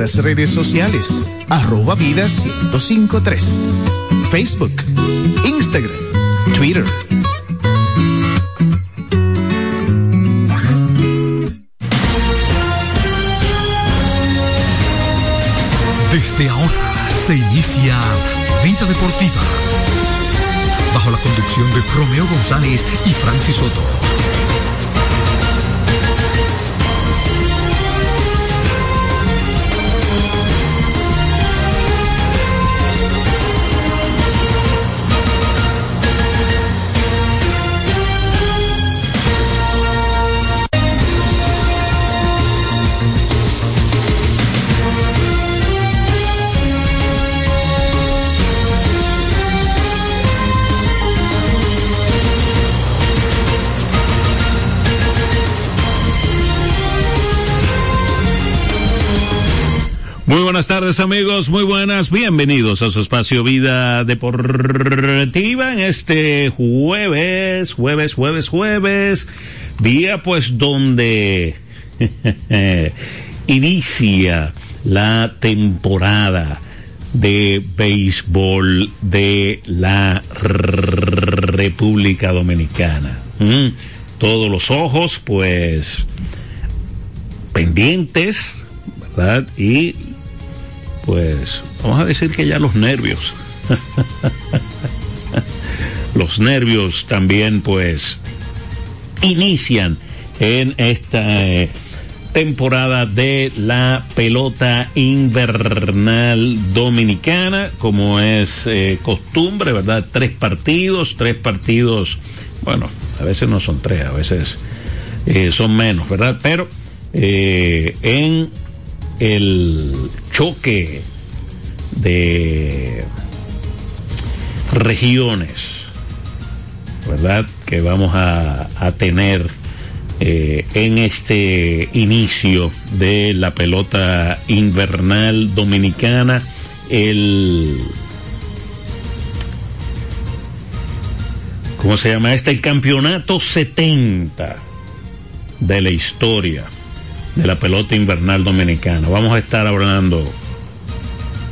Nuestras redes sociales, arroba vida 1053, Facebook, Instagram, Twitter. Desde ahora se inicia Vida Deportiva, bajo la conducción de Romeo González y Francis Soto. Buenas tardes amigos, muy buenas, bienvenidos a su espacio Vida Deportiva en este jueves, jueves, jueves, jueves, día pues donde inicia la temporada de béisbol de la República Dominicana. Mm, todos los ojos pues pendientes, ¿verdad? Y pues vamos a decir que ya los nervios, los nervios también pues inician en esta eh, temporada de la pelota invernal dominicana, como es eh, costumbre, ¿verdad? Tres partidos, tres partidos, bueno, a veces no son tres, a veces eh, son menos, ¿verdad? Pero en el choque de regiones, ¿verdad? Que vamos a, tener eh, en este inicio de la pelota invernal dominicana, el... ¿Cómo se llama este? El campeonato 70 de la historia de la pelota invernal dominicana. Vamos a estar hablando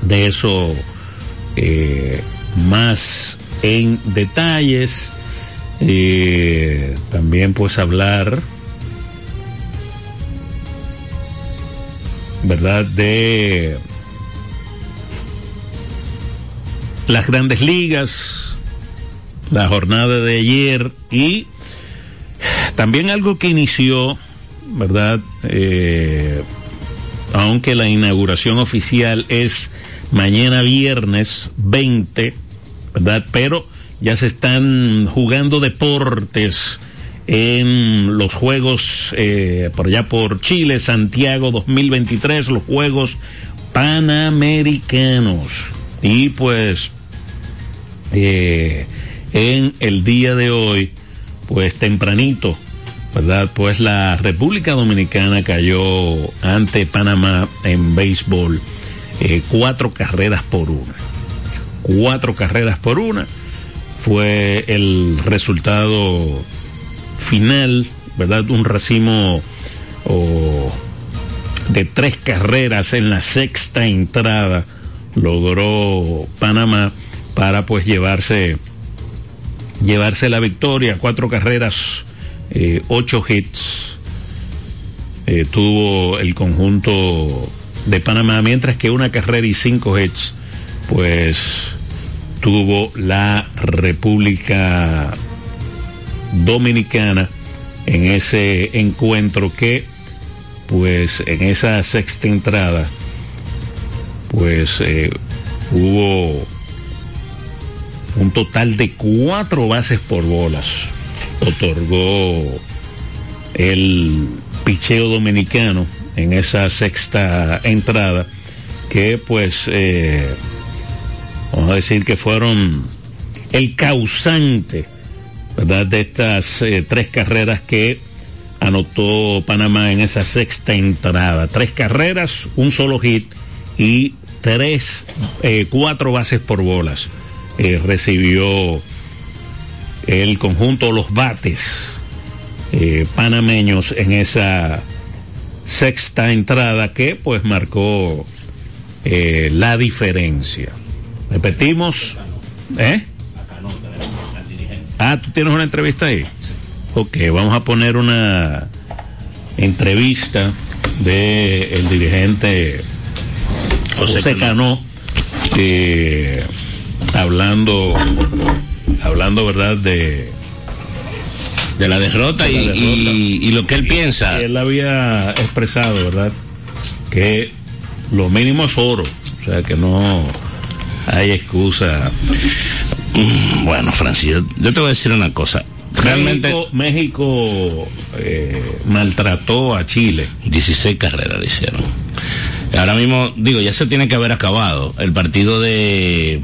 de eso eh, más en detalles. Eh, también pues hablar, ¿verdad? De las grandes ligas, la jornada de ayer y también algo que inició ¿verdad? Eh, aunque la inauguración oficial es mañana viernes 20, ¿verdad? Pero ya se están jugando deportes en los Juegos eh, por allá por Chile, Santiago 2023, los Juegos Panamericanos. Y pues eh, en el día de hoy, pues tempranito, ¿verdad? Pues la República Dominicana cayó ante Panamá en béisbol eh, cuatro carreras por una. Cuatro carreras por una fue el resultado final, ¿verdad? Un racimo de tres carreras en la sexta entrada logró Panamá para pues llevarse llevarse la victoria, cuatro carreras eh, ocho hits eh, tuvo el conjunto de Panamá, mientras que una carrera y cinco hits, pues tuvo la República Dominicana en ese encuentro que, pues en esa sexta entrada, pues eh, hubo un total de cuatro bases por bolas otorgó el picheo dominicano en esa sexta entrada, que pues eh, vamos a decir que fueron el causante, ¿verdad? De estas eh, tres carreras que anotó Panamá en esa sexta entrada. Tres carreras, un solo hit y tres, eh, cuatro bases por bolas. recibió el conjunto Los Bates eh, panameños en esa sexta entrada que pues marcó eh, la diferencia. Repetimos, ¿eh? Ah, tú tienes una entrevista ahí. Ok, vamos a poner una entrevista de el dirigente José, Cano, eh, hablando, hablando, verdad, de de la derrota, de la y, derrota. y- y lo que él piensa. Él había expresado, ¿verdad? Que lo mínimo es oro, o sea que no hay excusa. Mm, Bueno, Francis, yo, yo te voy a decir una cosa. Realmente, México, México, eh, maltrató a Chile. 16 carreras le hicieron. Ahora mismo, digo, ya se tiene que haber acabado el partido de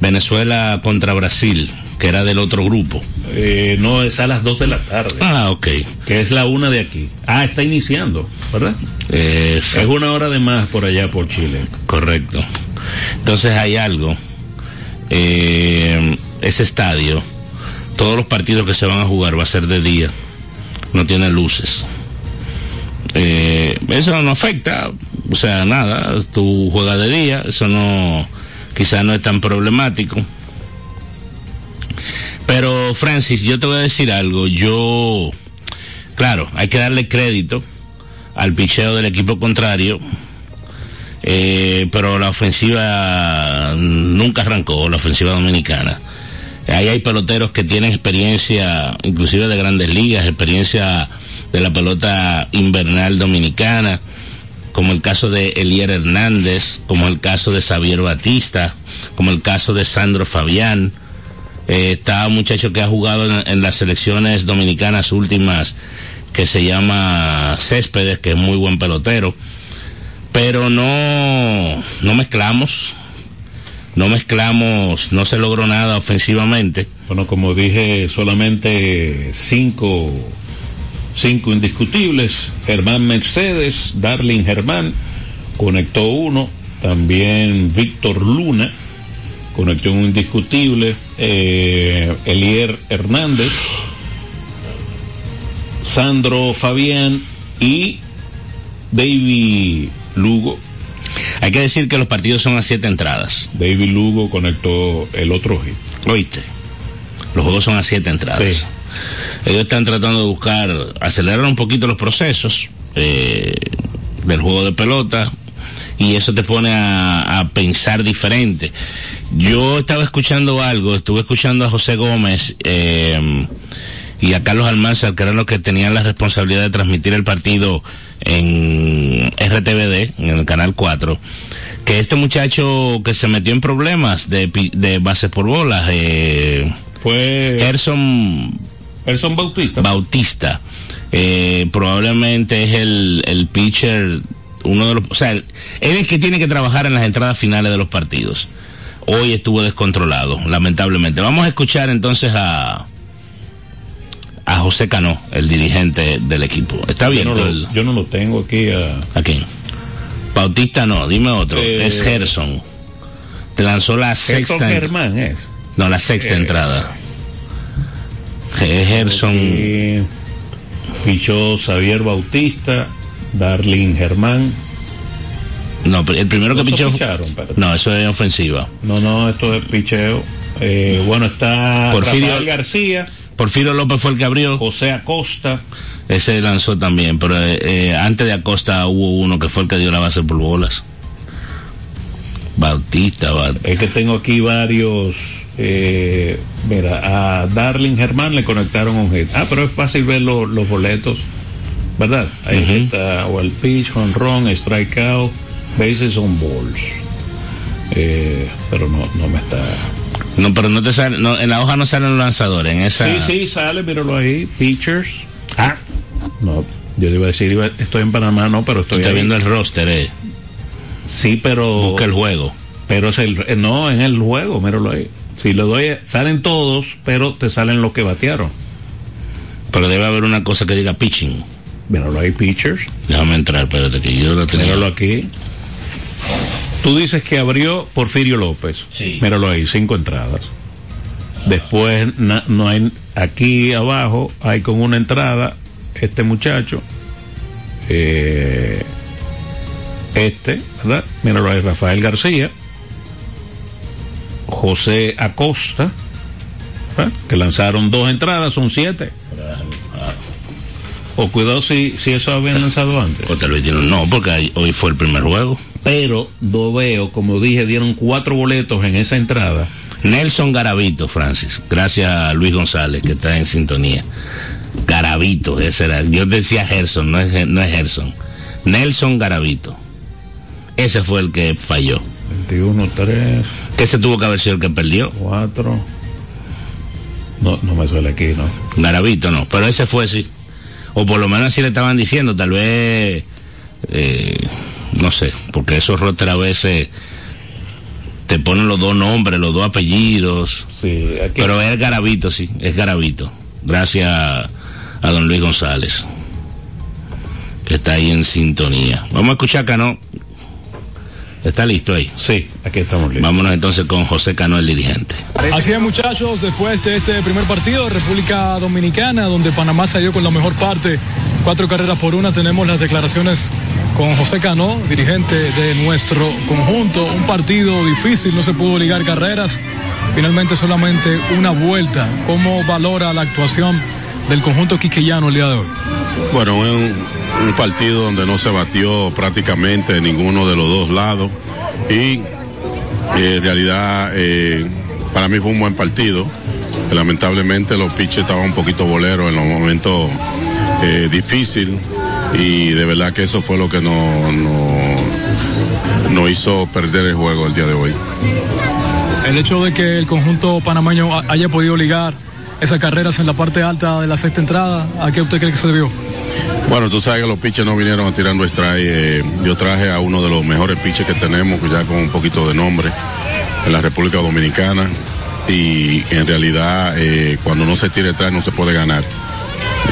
Venezuela contra Brasil, que era del otro grupo. Eh, no, es a las 2 de la tarde, Ah, ok. que es la una de aquí. Ah, está iniciando, ¿verdad? Es Es una hora de más por allá, por Chile. correcto. Entonces hay algo. Eh, ese estadio, todos los partidos que se van a jugar va a ser de día. No tiene luces. Eh, eso no afecta, o sea, nada, tú juegas de día, eso no, quizás no es tan problemático. Pero Francis, yo te voy a decir algo, yo, claro, hay que darle crédito al picheo del equipo contrario, eh, pero la ofensiva nunca arrancó, la ofensiva dominicana. Ahí hay peloteros que tienen experiencia, inclusive de grandes ligas, experiencia de la pelota invernal dominicana, como el caso de Elier Hernández, como el caso de Xavier Batista, como el caso de Sandro Fabián. Eh, está un muchacho que ha jugado en, en las selecciones dominicanas últimas, que se llama Céspedes, que es muy buen pelotero pero no, no mezclamos, no mezclamos, no se logró nada ofensivamente. Bueno, como dije, solamente cinco, cinco indiscutibles. Germán Mercedes, Darling Germán, conectó uno. También Víctor Luna, conectó un indiscutible. Eh, Elier Hernández, Sandro Fabián y David Lugo. Hay que decir que los partidos son a siete entradas, David Lugo conectó el otro hit. ¿oíste? Los juegos son a siete entradas. Sí. Ellos están tratando de buscar, acelerar un poquito los procesos eh, del juego de pelota y eso te pone a, a pensar diferente. Yo estaba escuchando algo, estuve escuchando a José Gómez eh, y a Carlos Almanzar, que eran los que tenían la responsabilidad de transmitir el partido en RTVD, en el canal 4, que este muchacho que se metió en problemas de, bases por bolas, eh, Fue Gerson Gerson Bautista. Bautista, eh, probablemente es el, el pitcher, uno de los, o sea, él es el que tiene que trabajar en las entradas finales de los partidos. Hoy estuvo descontrolado, lamentablemente. Vamos a escuchar entonces a a José Cano, el dirigente del equipo. Está yo, abierto no el, lo, yo no lo tengo aquí. a- ¿A quién? Bautista no, dime otro. Eh, es Gerson. Te lanzó la Gerson sexta. Germán es. No, la sexta Eh, entrada. Gerson. Y pichó Xavier Bautista, Darling Germán. No, el primero que pichó. picharon. No, eso es ofensiva. No, no, esto es picheo. Eh, bueno, está Porfirio- Rafael García, Porfirio López fue el que abrió. José Acosta. Ese lanzó también, pero eh, eh, antes de Acosta hubo uno que fue el que dio la base por bolas. Bautista, Ba- Es que tengo aquí varios. Eh, mira, a Darling Germán le conectaron un hit. Ah, pero es fácil ver lo- los boletos, ¿verdad? Ahí Ujú. está, o el pitch, home run, strikeout, bases on balls. Eh, pero no, no me está. No, pero no te sale, no, en la hoja no salen los lanzadores, en esa. Sí, sí, sale, míralo ahí. Pitchers. Ah, no, yo te iba a decir, iba- estoy en Panamá, no, pero estoy Está viendo el roster, eh. Sí, pero. Busca el juego. Pero es el, eh, no, en el juego, míralo ahí. Si le doy, salen todos, pero te salen los que batearon. Pero debe haber una cosa que diga pitching. Míralo ahí, pitchers. Déjame entrar, espérate, que yo lo tenía. Míralo aquí. Tú dices que abrió Porfirio López. Sí. Míralo ahí, cinco entradas. Después na- no hay aquí abajo hay con una entrada este muchacho eh, este, ¿verdad? Míralo ahí, Rafael García, José Acosta, ¿verdad? que lanzaron dos entradas, son siete. O cuidado si, si eso habían lanzado antes. O tal vez dieron- no, porque hoy fue el primer juego. Pero no veo, como dije, dieron cuatro boletos en esa entrada. Nelson Garavito, Francis. Gracias a Luis González, que está en sintonía. Garavito, ese era. Yo decía Gerson, no es, no es Gerson. Nelson Garavito. Ese fue el que falló. 21, 3, Que ese tuvo que haber sido el que perdió. 4. No, no me suele aquí, ¿no? Garavito no, pero ese fue sí. O por lo menos así le estaban diciendo, tal vez, eh, no sé, porque esos roster a veces te ponen los dos nombres, los dos apellidos. Sí, aquí. Pero es Garavito, sí, es Garavito. Gracias a, a don Luis González, que está ahí en sintonía. Vamos a escuchar Cano. Está listo ahí. sí, aquí estamos listos. Vámonos entonces con José Cano, el dirigente. Así es, muchachos, después de este primer partido de República Dominicana, donde Panamá salió con la mejor parte, cuatro carreras por una, tenemos las declaraciones con José Cano, dirigente de nuestro conjunto. Un partido difícil, no se pudo ligar carreras. Finalmente solamente una vuelta. ¿Cómo valora la actuación del conjunto quiqueyano el día de hoy? Bueno, un, un partido donde no se batió prácticamente en ninguno de los dos lados y eh, en realidad eh, para mí fue un buen partido. Lamentablemente los pitches estaban un poquito boleros en los momentos eh, difíciles y de verdad que eso fue lo que no, no, no hizo perder el juego el día de hoy. El hecho de que el conjunto panameño ha- haya podido ligar esas carreras en la parte alta de la sexta entrada, ¿a qué usted cree que se debió? Bueno, tú sabes que los pitchers no vinieron a tirando strike. eh, yo traje a uno de los mejores pitchers que tenemos, ya con un poquito de nombre en la República Dominicana. Y en realidad, eh, cuando no se tira strike, no se puede ganar.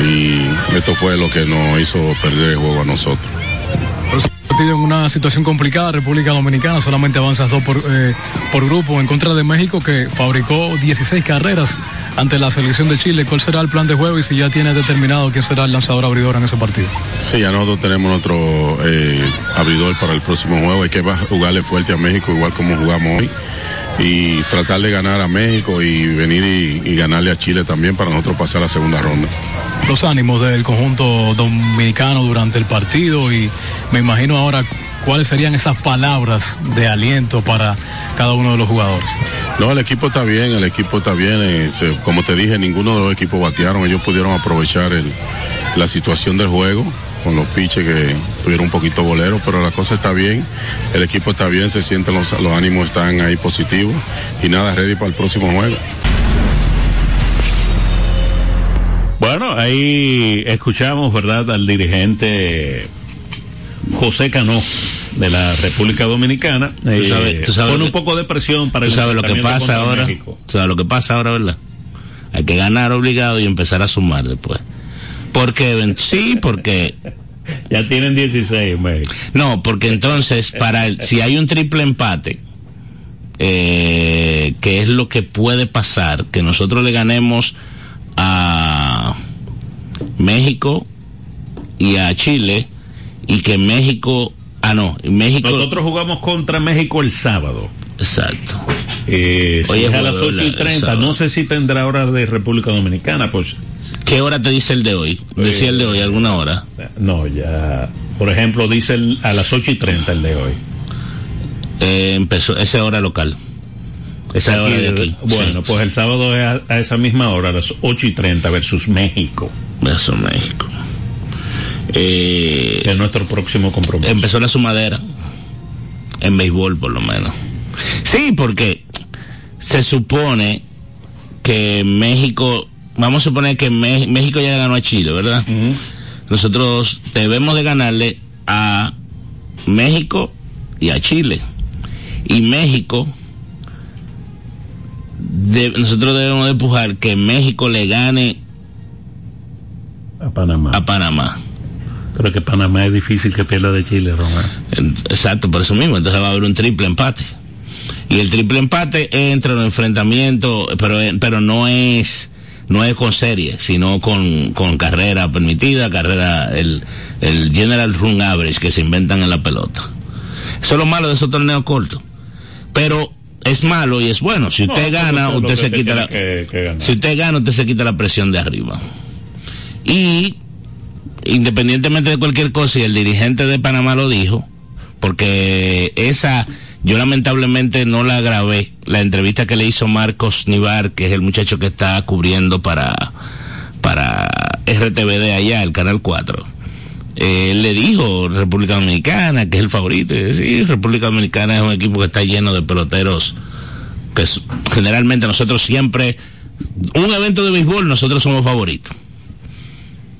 Y esto fue lo que nos hizo perder el juego a nosotros. En una situación complicada, República Dominicana solamente avanzas dos por, eh, por grupo en contra de México que fabricó 16 carreras ante la selección de Chile. ¿Cuál será el plan de juego y si ya tiene determinado quién será el lanzador abridor en ese partido? Sí, ya nosotros tenemos nuestro eh, abridor para el próximo juego. Hay que jugarle fuerte a México, igual como jugamos hoy. Y tratar de ganar a México y venir y, y ganarle a Chile también para nosotros pasar a la segunda ronda. Los ánimos del conjunto dominicano durante el partido y me imagino ahora cuáles serían esas palabras de aliento para cada uno de los jugadores. No, el equipo está bien, el equipo está bien. eh, como te dije, ninguno de los equipos batearon. Ellos pudieron aprovechar el- la situación del juego con los piches que tuvieron un poquito bolero, pero la cosa está bien. El equipo está bien, se sienten los, los ánimos están ahí positivos y nada, ready para el próximo juego. Bueno, ahí escuchamos, ¿verdad?, al dirigente José Cano de la República Dominicana. Eh, sabes- tú sabes pone un poco de presión para Tú el sabes lo que pasa ahora. México. Sabes lo que pasa ahora, ¿verdad? Hay que ganar obligado y empezar a sumar después. Porque, sí, porque, Ya tienen 16, México. no, porque entonces, para el, si hay un triple empate, eh, que es lo que puede pasar, que nosotros le ganemos a México y a Chile, y que México, ah, no, México, Nosotros jugamos contra México el sábado. exacto. Eh, Hoy es es a las jueves, 8 y ¿verdad? 30. El No sé si tendrá hora de República Dominicana, pues. ¿Qué hora te dice el de hoy? Decía el de hoy, alguna hora. No, ya. Por ejemplo, dice el- a las 8 y 30 el de hoy. Eh, empezó, esa hora local. Esa hora de aquí. Bueno, sí. pues el sábado es a, a esa misma hora, a las 8 y 30 versus México, Eso, México. Eh, que es nuestro próximo compromiso. empezó la sumadera. En béisbol, por lo menos. Sí, porque se supone que México, vamos a suponer que México ya ganó a Chile, ¿verdad? Nosotros debemos de ganarle a México y a Chile. Y México, de- nosotros debemos de empujar que México le gane A Panamá. a Panamá. Creo que Panamá es difícil que pierda de Chile, Román. Exacto, por eso mismo. Entonces va a haber un triple empate. Y el triple empate entra en los enfrentamientos, pero, pero no es no es con serie, sino con, con carrera permitida, carrera, el, el general run average que se inventan en la pelota. Eso es lo malo de esos torneos cortos. Pero es malo y es bueno. Si usted gana, usted se quita la, si usted gana, usted se quita la presión de arriba. Y independientemente de cualquier cosa, y el dirigente de Panamá lo dijo, porque esa, yo lamentablemente no la grabé, la entrevista que le hizo Marcos Nivar, que es el muchacho que está cubriendo para, para RTVD allá, el Canal 4. él le dijo República Dominicana, que es el favorito. Sí, República Dominicana es un equipo que está lleno de peloteros, que generalmente nosotros siempre, un evento de béisbol, nosotros somos favoritos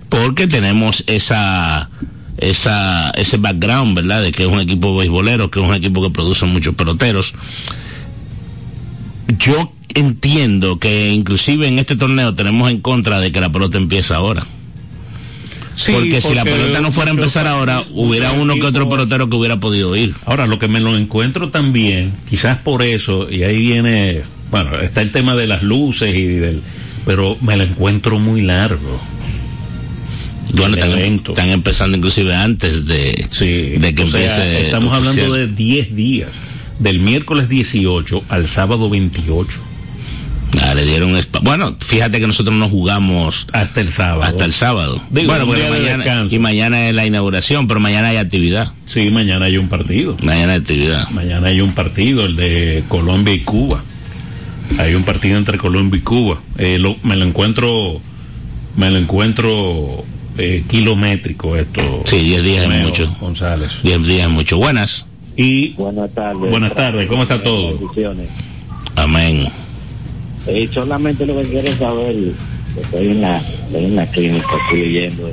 porque tenemos esa esa ese background, ¿verdad? De que es un equipo beisbolero, que es un equipo que produce muchos peloteros. Yo entiendo que inclusive en este torneo tenemos en contra de que la pelota empiece ahora. Sí, porque, si la pelota no fuera a empezar ahora, hubiera uno que otro pelotero que hubiera podido ir. Ahora, lo que me lo encuentro también, quizás por eso, y ahí viene, bueno, está el tema de las luces y del, pero me lo encuentro muy largo. Bueno, están, están, empezando inclusive antes de, de que empiece. Estamos hablando de 10 días, del miércoles 18 al sábado 28. Ah, le dieron bueno, fíjate que nosotros no jugamos hasta el sábado. Hasta el sábado. bueno, mañana, y mañana es la inauguración, pero mañana hay actividad. Sí, mañana hay un partido. Mañana hay actividad. Mañana hay un partido, el de Colombia y Cuba. Hay un partido entre Colombia y Cuba. Eh, me lo encuentro, me lo encuentro eh, kilométrico esto. Sí, 10 días es mucho. González. 10 días es mucho. Buenas. Y buenas tardes. Buenas tardes, ¿cómo está todo? Amén. Eh, solamente lo que quiero saber, estoy en la, en la clínica, estoy leyendo,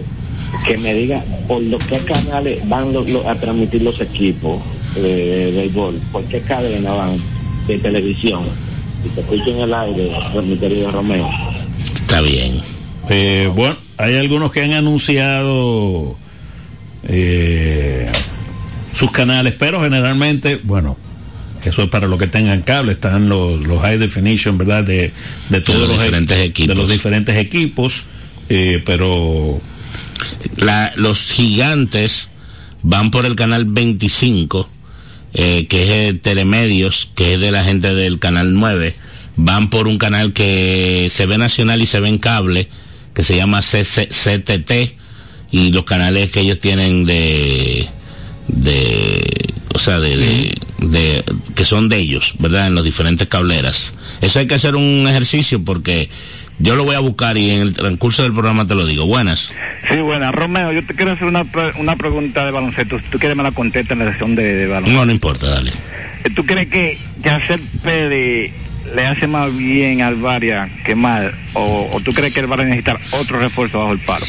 que me diga por los qué canales van a transmitir los equipos eh, de béisbol, por qué cadena van de televisión. Si te escucho en el aire, mi querido Romeo. Está bien. Eh, bueno, hay algunos que han anunciado eh, sus canales, pero generalmente, bueno, eso es para los que tengan cable, están los, los high definition, ¿verdad? De, de todos los, diferentes equipos. De los diferentes equipos, eh, pero... La, los gigantes van por el canal 25, eh, que es el Telemedios, que es de la gente del canal 9. Van por un canal que se ve nacional y se ve en cable, que se llama CTT y los canales que ellos tienen de de o sea de, de, que son de ellos verdad en los diferentes cableras eso hay que hacer un ejercicio porque yo lo voy a buscar y en el transcurso del programa te lo digo. Buenas. Sí, buenas. Romeo, yo te quiero hacer una, una pregunta de baloncesto. Si tú quieres me la contesta en la sesión de, de baloncesto. No, no importa, dale. ¿Tú crees que Yacel Pérez le hace más bien al Varia que mal? ¿O, tú crees que el Varia necesita otro refuerzo bajo el paro?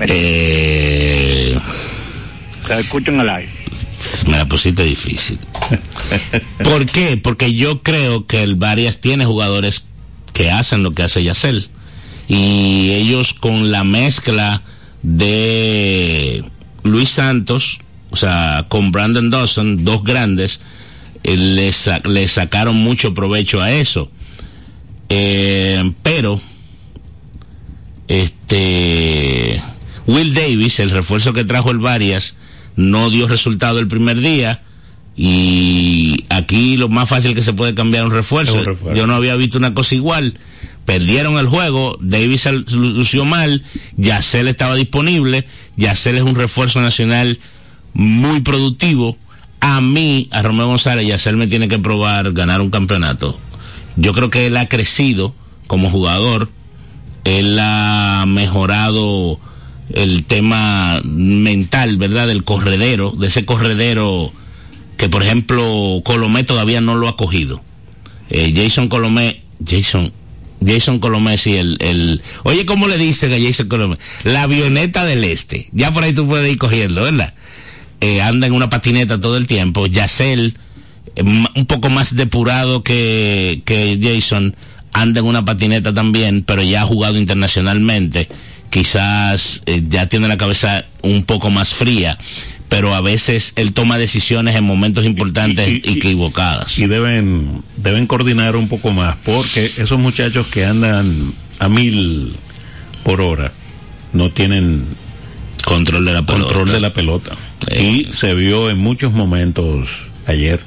Eh... Te escucho en el aire. Me la pusiste difícil. ¿Por qué? Porque yo creo que el Varias tiene jugadores que hacen lo que hace Yacel. Y ellos con la mezcla de Luis Santos, o sea, con Brandon Dawson, dos grandes, eh, le, sacaron mucho provecho a eso. Eh, pero, este, Will Davis, el refuerzo que trajo el Varias, no dio resultado el primer día. Y aquí lo más fácil que se puede cambiar un refuerzo. un refuerzo. Yo no había visto una cosa igual. Perdieron el juego, Davis lució mal, Yacel estaba disponible, Yacel es un refuerzo nacional muy productivo a mí, a Romeo González y a me tiene que probar ganar un campeonato. Yo creo que él ha crecido como jugador, él ha mejorado el tema mental, ¿verdad? Del corredero, de ese corredero que por ejemplo Colomé todavía no lo ha cogido. Eh, Jason Colomé, Jason, Jason Colomé, sí, el, el, oye, ¿cómo le dicen a Jason Colomé? La avioneta del este. Ya por ahí tú puedes ir cogiendo, ¿verdad? Eh, anda en una patineta todo el tiempo. Yacel, eh, un poco más depurado que, que Jason, anda en una patineta también, pero ya ha jugado internacionalmente. Quizás eh, ya tiene la cabeza un poco más fría, pero a veces él toma decisiones en momentos importantes y, equivocadas. Y deben, deben coordinar un poco más, porque esos muchachos que andan a mil por hora, no tienen control de la pelota. Control de la pelota. Y se vio en muchos momentos ayer.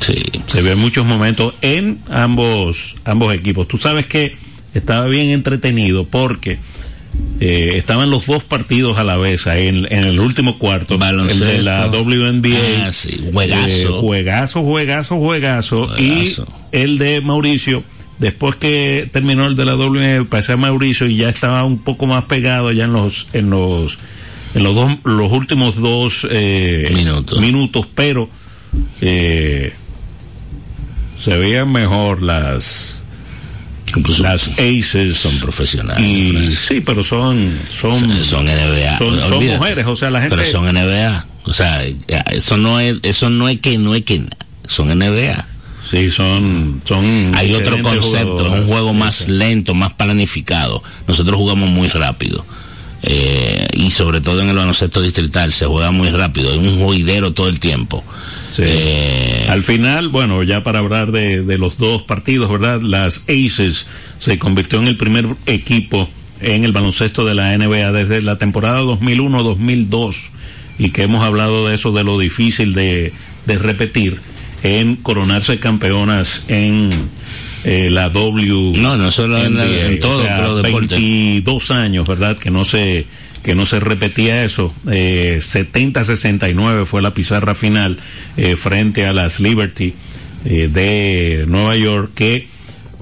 Sí. Se vio en muchos momentos en ambos, ambos equipos. Tú sabes que estaba bien entretenido porque eh, estaban los dos partidos a la vez ahí en, en el último cuarto. Baloncesto. El de la WNBA. Ah, sí, juegazo. Eh, juegazo, juegazo, juegazo. Juegazo. Y el de Mauricio. Después que terminó el de la WNBA, pasé a Mauricio y ya estaba un poco más pegado ya en los, en los, en los dos, los últimos dos eh, Minutos. minutos, pero eh, se veían mejor las Pues, las aces son profesionales. y sí pero son son son, son NBA. son, mujeres o sea la gente Pero son NBA. O sea, eso no es, eso no es que no es que son NBA. sí son son Hay otro concepto, es un juego más lento, más planificado. Nosotros jugamos muy rápido. Eh, y sobre todo en el baloncesto distrital se juega muy rápido, es un juidero todo el tiempo. Sí. Eh, Al final, bueno, ya para hablar de, de los dos partidos, ¿verdad? Las Aces se convirtió en el primer equipo en el baloncesto de la NBA desde la temporada 2001-2002 y que hemos hablado de eso, de lo difícil de, de repetir en coronarse campeonas en eh, la W. No, no solo en la- en todo, O sea, pero deporte. 22 años, ¿verdad? Que no se que no se repetía eso. Eh, 70-69 fue la pizarra final eh, frente a las Liberty eh, de Nueva York que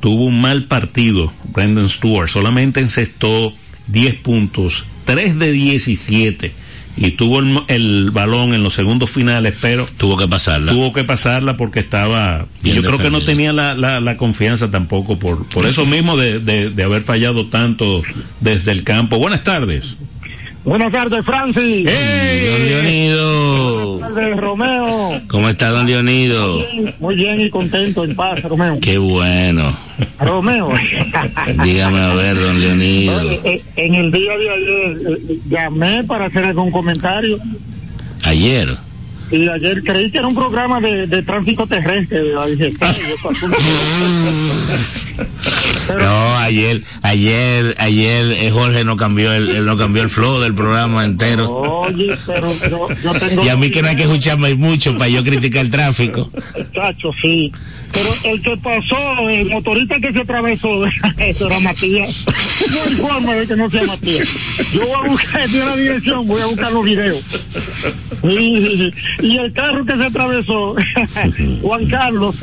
tuvo un mal partido. Brendan Stewart solamente encestó 10 puntos, 3 de 17 y tuvo el, el balón en los segundos finales, pero tuvo que pasarla. tuvo que pasarla porque estaba y yo creo que no tenía la, la, la confianza tampoco por por eso mismo de, de, de haber fallado tanto desde el campo. Buenas tardes Buenas tardes, Francis. Don Leonido. Buenas tardes, Romeo. ¿Cómo está don Leonido? Muy bien y contento, en paz, Romeo. Qué bueno. Romeo. Dígame a ver, don Leonido. Oye, eh, en el día de ayer eh, llamé para hacer algún comentario Ayer. Y ayer creí que era un programa de, de tránsito terrestre. de No, ayer, ayer, ayer eh, Jorge no cambió el, él no cambió el flow del programa entero. Oye, pero yo, yo tengo... Y a mí que no hay que escucharme mucho para yo criticar el tráfico. Chacho, sí. Pero el que pasó, el motorista que se atravesó, eso era Matías. No hay forma de que no sea Matías. Yo voy a buscar, de la dirección, voy a buscar los videos. Y, y el carro que se atravesó, Juan Carlos.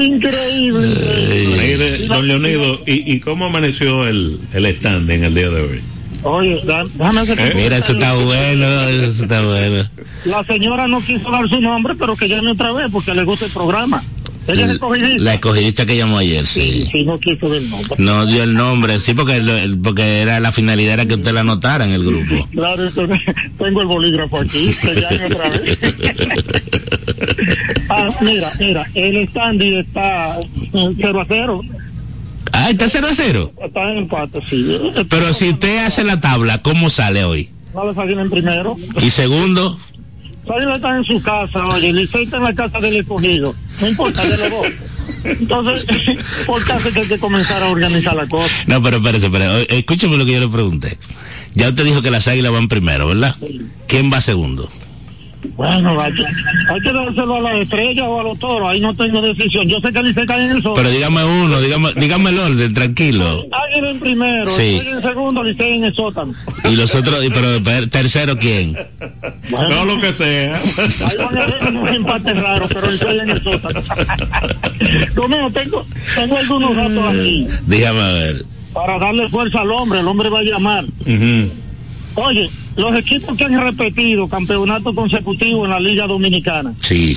Increíble. Mire, don Leonido ¿y, y cómo amaneció el, el stand en el día de hoy Oye, da- déjame hacer Eh, Mira, eso está bueno, eso está bueno. La señora no quiso dar su nombre, pero que llame otra vez porque le gusta el programa. Ella es escogidista. La escogidista que llamó ayer, Sí, sí. sí, no quiso dar el nombre. No dio el nombre, sí, porque, porque era la finalidad era que usted la anotara en el grupo. Claro, entonces, tengo el bolígrafo aquí, que llame otra vez. ah, mira, mira, el standy está 0 a 0, Ah, está 0 a 0. está en empate, sí. Pero si usted hace la tabla, ¿cómo sale hoy? No le salen en primero. Y segundo, Sábila está en su casa, oye, Licey está en la casa del escogido. No importa, de los dos. Entonces, ¿por hace que hay que comenzar a organizar la cosa? no, pero espérese, espérese, escúcheme lo que yo le pregunté. Ya usted dijo que las águilas van primero, ¿verdad? ¿Quién va segundo? Bueno, hay que, hay que dárselo a la estrella o a los toros, ahí no tengo decisión. Yo sé que Licey cae en el sol. Pero dígame uno, dígame, dígame el orden, tranquilo. Águila en primero, Sí. En segundo, Licey en el sótano. Y los otros, y- pero per- tercero, ¿quién? Bueno, no lo que sea haber unos empates raros, pero Licey en el sótano. Romeo, tengo, tengo algunos datos aquí Dígame a ver. para darle fuerza al hombre. El hombre va a llamar. Ujú. Oye, los equipos que han repetido campeonato consecutivo en la Liga Dominicana. Sí,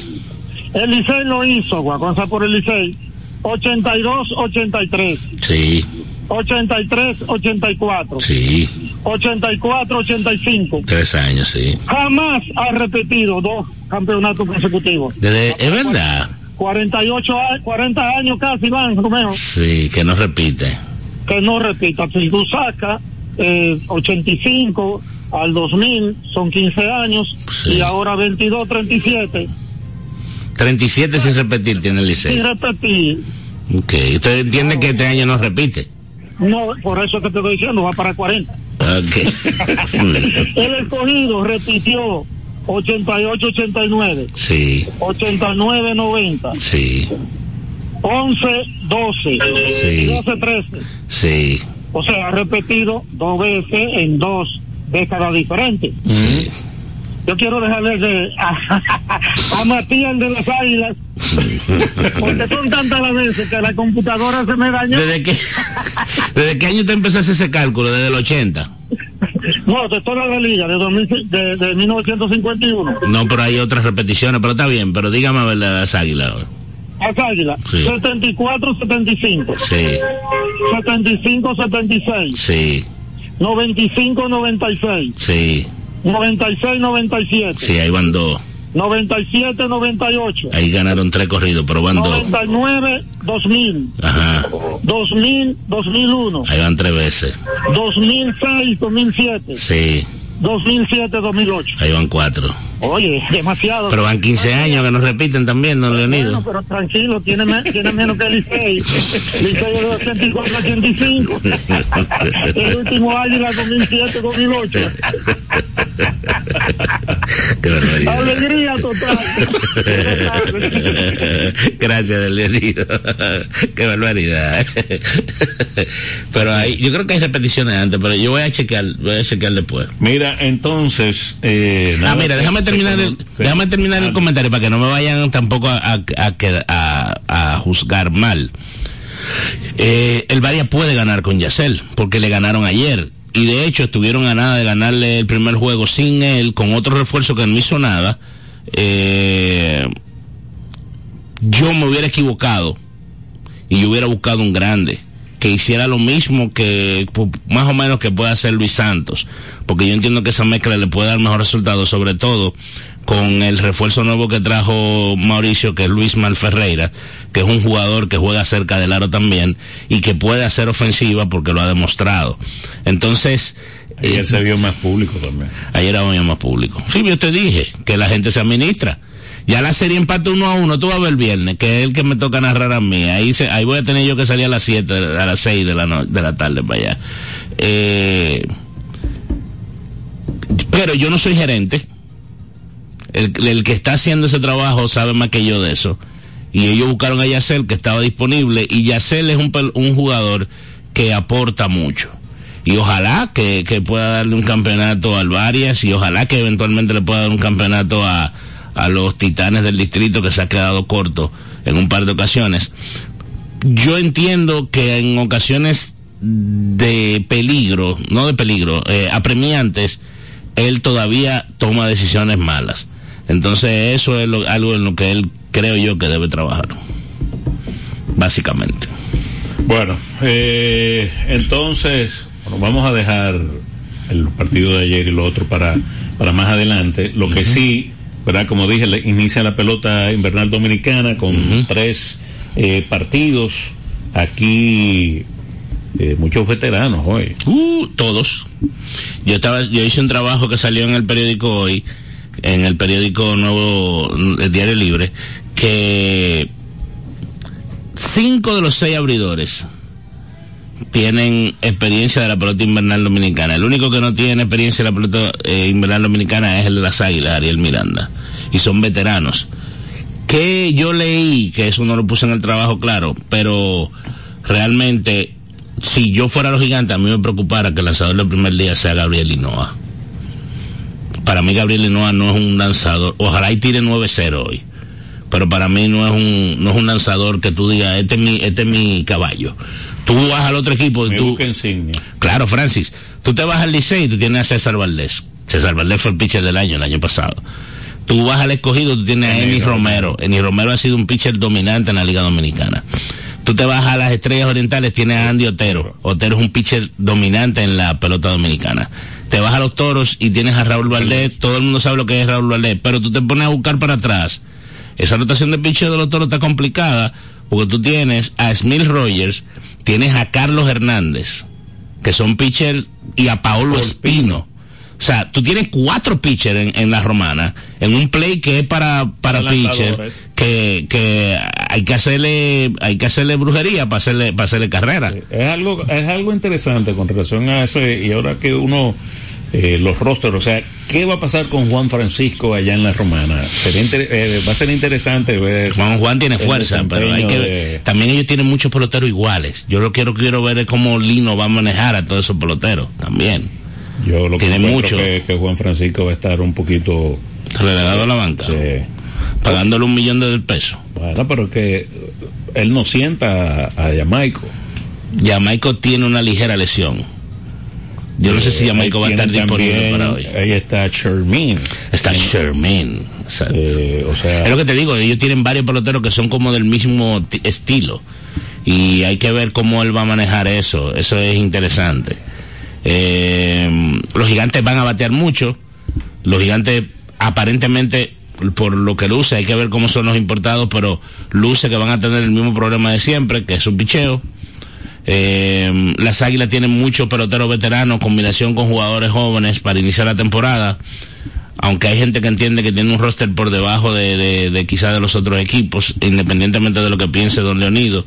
El Licey lo hizo, Guaconza por el Licey. 82-83. sí, 83-84. sí. 84-85. Tres años, sí. Jamás ha repetido dos campeonatos consecutivos. Desde, es verdad. 48 a- 40 años casi van, Romeo, Sí, que no repite. que no repita. Si tú sacas eh, 85 al 2000, son 15 años, Sí. y ahora 22, 37. 37 sin repetir tiene el sin Licey. repetir. Ok. Usted entiende que este año no repite. No, por eso que te estoy diciendo, va para 40. Ok. El escogido repitió 88-89, sí, 89-90, sí, 11-12, Sí. 12-13. sí, O sea, ha repetido dos veces en dos décadas diferentes. sí. Yo quiero dejarle de, a, a Matías de las Águilas, porque son tantas las veces que la computadora se me dañó. ¿Desde qué, ¿Desde qué año a hacer ese cálculo? ¿Desde el 80? No, de toda la liga, de, 2000 de, de 1951. No, pero hay otras repeticiones, pero está bien, pero dígame a ver las águilas. Las Águilas, Sí. 74-75, Sí, 75-76, sí, 95-96, sí, 96-97, sí, ahí van dos. 97-98, Ahí ganaron tres corridos, pero van dos. 99-2000, Ajá, 2000-2001, ahí van tres veces. 2006-2007, Sí, 2007-2008. ahí van cuatro. Oye, demasiado. Pero van 15 años que nos repiten también, don Bueno, Leonido. pero tranquilo, tiene, me- tiene menos que el Licey. Licey es de 84 85. El último Águila 2007 2008. Qué barbaridad. Alegría total. Gracias, don Leonido. Qué barbaridad. Pero ahí, yo creo que hay repeticiones antes, pero yo voy a chequear, voy a chequear después. Mira, entonces. Eh, Ah, mira, déjame terminar el, déjame terminar el Ah, comentario para que no me vayan tampoco a, a, a qued- a- a juzgar mal. Eh, el Varia puede ganar con Yacel, porque le ganaron ayer. Y de hecho estuvieron a nada de ganarle el primer juego sin él, con otro refuerzo que no hizo nada. Eh, yo me hubiera equivocado y yo hubiera buscado un grande que hiciera lo mismo que más o menos que pueda hacer Luis Santos, porque yo entiendo que esa mezcla le puede dar mejor resultado, sobre todo con el refuerzo nuevo que trajo Mauricio, que es Luis Malferreira, que es un jugador que juega cerca del aro también y que puede hacer ofensiva porque lo ha demostrado. Entonces, Ayer eh, se vio más público también. Ayer había más público. Sí, yo te dije que la gente se administra. Ya la serie empate uno a uno, tú vas a ver el viernes, que es el que me toca narrar a mí. Ahí se, ahí voy a tener yo que salir a las 7, a las 6 de la, no- de la tarde para allá. Eh, pero yo no soy gerente. El, el que está haciendo ese trabajo sabe más que yo de eso. Y ellos buscaron a Yacel, que estaba disponible, y Yacel es un, un jugador que aporta mucho. Y ojalá que, que pueda darle un campeonato al Varias y ojalá que eventualmente le pueda dar un campeonato a, a los titanes del distrito que se ha quedado corto en un par de ocasiones. Yo entiendo que en ocasiones de peligro, no de peligro, eh, apremiantes, él todavía toma decisiones malas. Entonces eso es lo- algo en lo que él creo yo que debe trabajar. Básicamente. Bueno, eh, entonces, bueno, vamos a dejar el partido de ayer y lo otro para, para más adelante. Lo que sí, ¿verdad? Como dije, le- inicia la pelota invernal dominicana con tres eh, partidos. Aquí eh, muchos veteranos hoy. Uh, todos. Yo estaba, yo hice un trabajo que salió en el periódico hoy, en el periódico nuevo, el Diario Libre, que cinco de los seis abridores tienen experiencia de la pelota invernal dominicana. El único que no tiene experiencia de la pelota eh, invernal dominicana es el de las Águilas, Ariel Miranda. Y son veteranos. Que yo leí, que eso no lo puse en el trabajo claro, pero realmente, si yo fuera los gigantes, a mí me preocupara que el lanzador del primer día sea Gabriel Hinoa. Para mí Gabriel Hinoa no es un lanzador, ojalá y tire 9-0 hoy pero para mí no es un no es un lanzador que tú digas este es mi este es mi caballo tú vas al otro equipo y Me tú busca insignia. claro Francis. Tú te vas al Licey y tú tienes a César Valdés. César Valdés fue el pitcher del año el año pasado. Tú vas al escogido tú tienes a Eni Romero. Eni Romero ha sido un pitcher dominante en la Liga Dominicana. Tú te vas a las Estrellas Orientales tienes a Andy Otero. Otero es un pitcher dominante en la pelota dominicana. Te vas a los Toros y tienes a Raúl Valdés. Todo el mundo sabe lo que es Raúl Valdés pero tú te pones a buscar para atrás. Esa rotación de picheo de los toros está complicada porque tú tienes a Smith Rogers, tienes a Carlos Hernández, que son pitchers, y a Paolo Espino. O sea, tú tienes cuatro pitchers en, en la romana, en un play que es para, para pitcher, que, que hay que hacerle, hay que hacerle brujería para hacerle, para hacerle carrera. Es algo, es algo interesante con relación a eso, y ahora que uno, eh, los rosters, o sea, ¿qué va a pasar con Juan Francisco allá en la romana? Eh, va a ser interesante ver. Juan Juan tiene fuerza, pero hay que de- también ellos tienen muchos peloteros iguales. Yo lo quiero quiero ver es cómo Lino va a manejar a todos esos peloteros también. Yo lo que tiene encuentro mucho. Que, que Juan Francisco va a estar un poquito relegado a la banca, sí. pagándole un millón de pesos. Bueno, pero que él no sienta a, a Jamaico. Jamaico tiene una ligera lesión. Yo no sé si Jamaico va a estar disponible para hoy. Ahí está Shermin. Está Sherman. Eh, o sea, Es lo que te digo, ellos tienen varios peloteros que son como del mismo ti- estilo. Y hay que ver cómo él va a manejar eso. Eso es interesante. Eh, los gigantes van a batear mucho. Los gigantes aparentemente, por lo que luce, hay que ver cómo son los importados, pero luce que van a tener el mismo problema de siempre, que es su picheo. Eh, las Águilas tienen muchos peloteros veteranos, combinación con jugadores jóvenes para iniciar la temporada. Aunque hay gente que entiende que tiene un roster por debajo de, de, de quizá de los otros equipos, independientemente de lo que piense Don Leonido.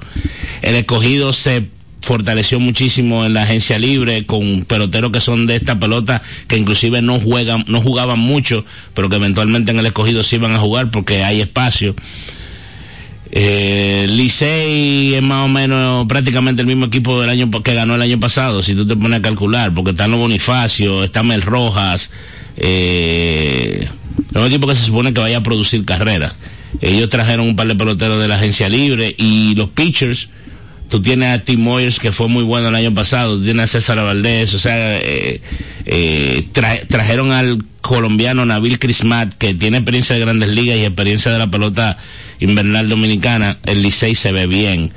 El escogido se fortaleció muchísimo en la agencia libre con peloteros que son de esta pelota que inclusive no juegan no jugaban mucho pero que eventualmente en el escogido sí van a jugar porque hay espacio eh, Licey es más o menos prácticamente el mismo equipo del año que ganó el año pasado, si tú te pones a calcular, porque están los Bonifacio, está Mel Rojas, eh, un equipo que se supone que vaya a producir carreras. Ellos trajeron un par de peloteros de la agencia libre y los pitchers, tú tienes a Tim Moyers que fue muy bueno el año pasado, tienes a César Valdés, o sea, eh, eh, tra- trajeron al colombiano Nabil Crismat que tiene experiencia de grandes ligas y experiencia de la pelota invernal dominicana, el Licey se ve bien.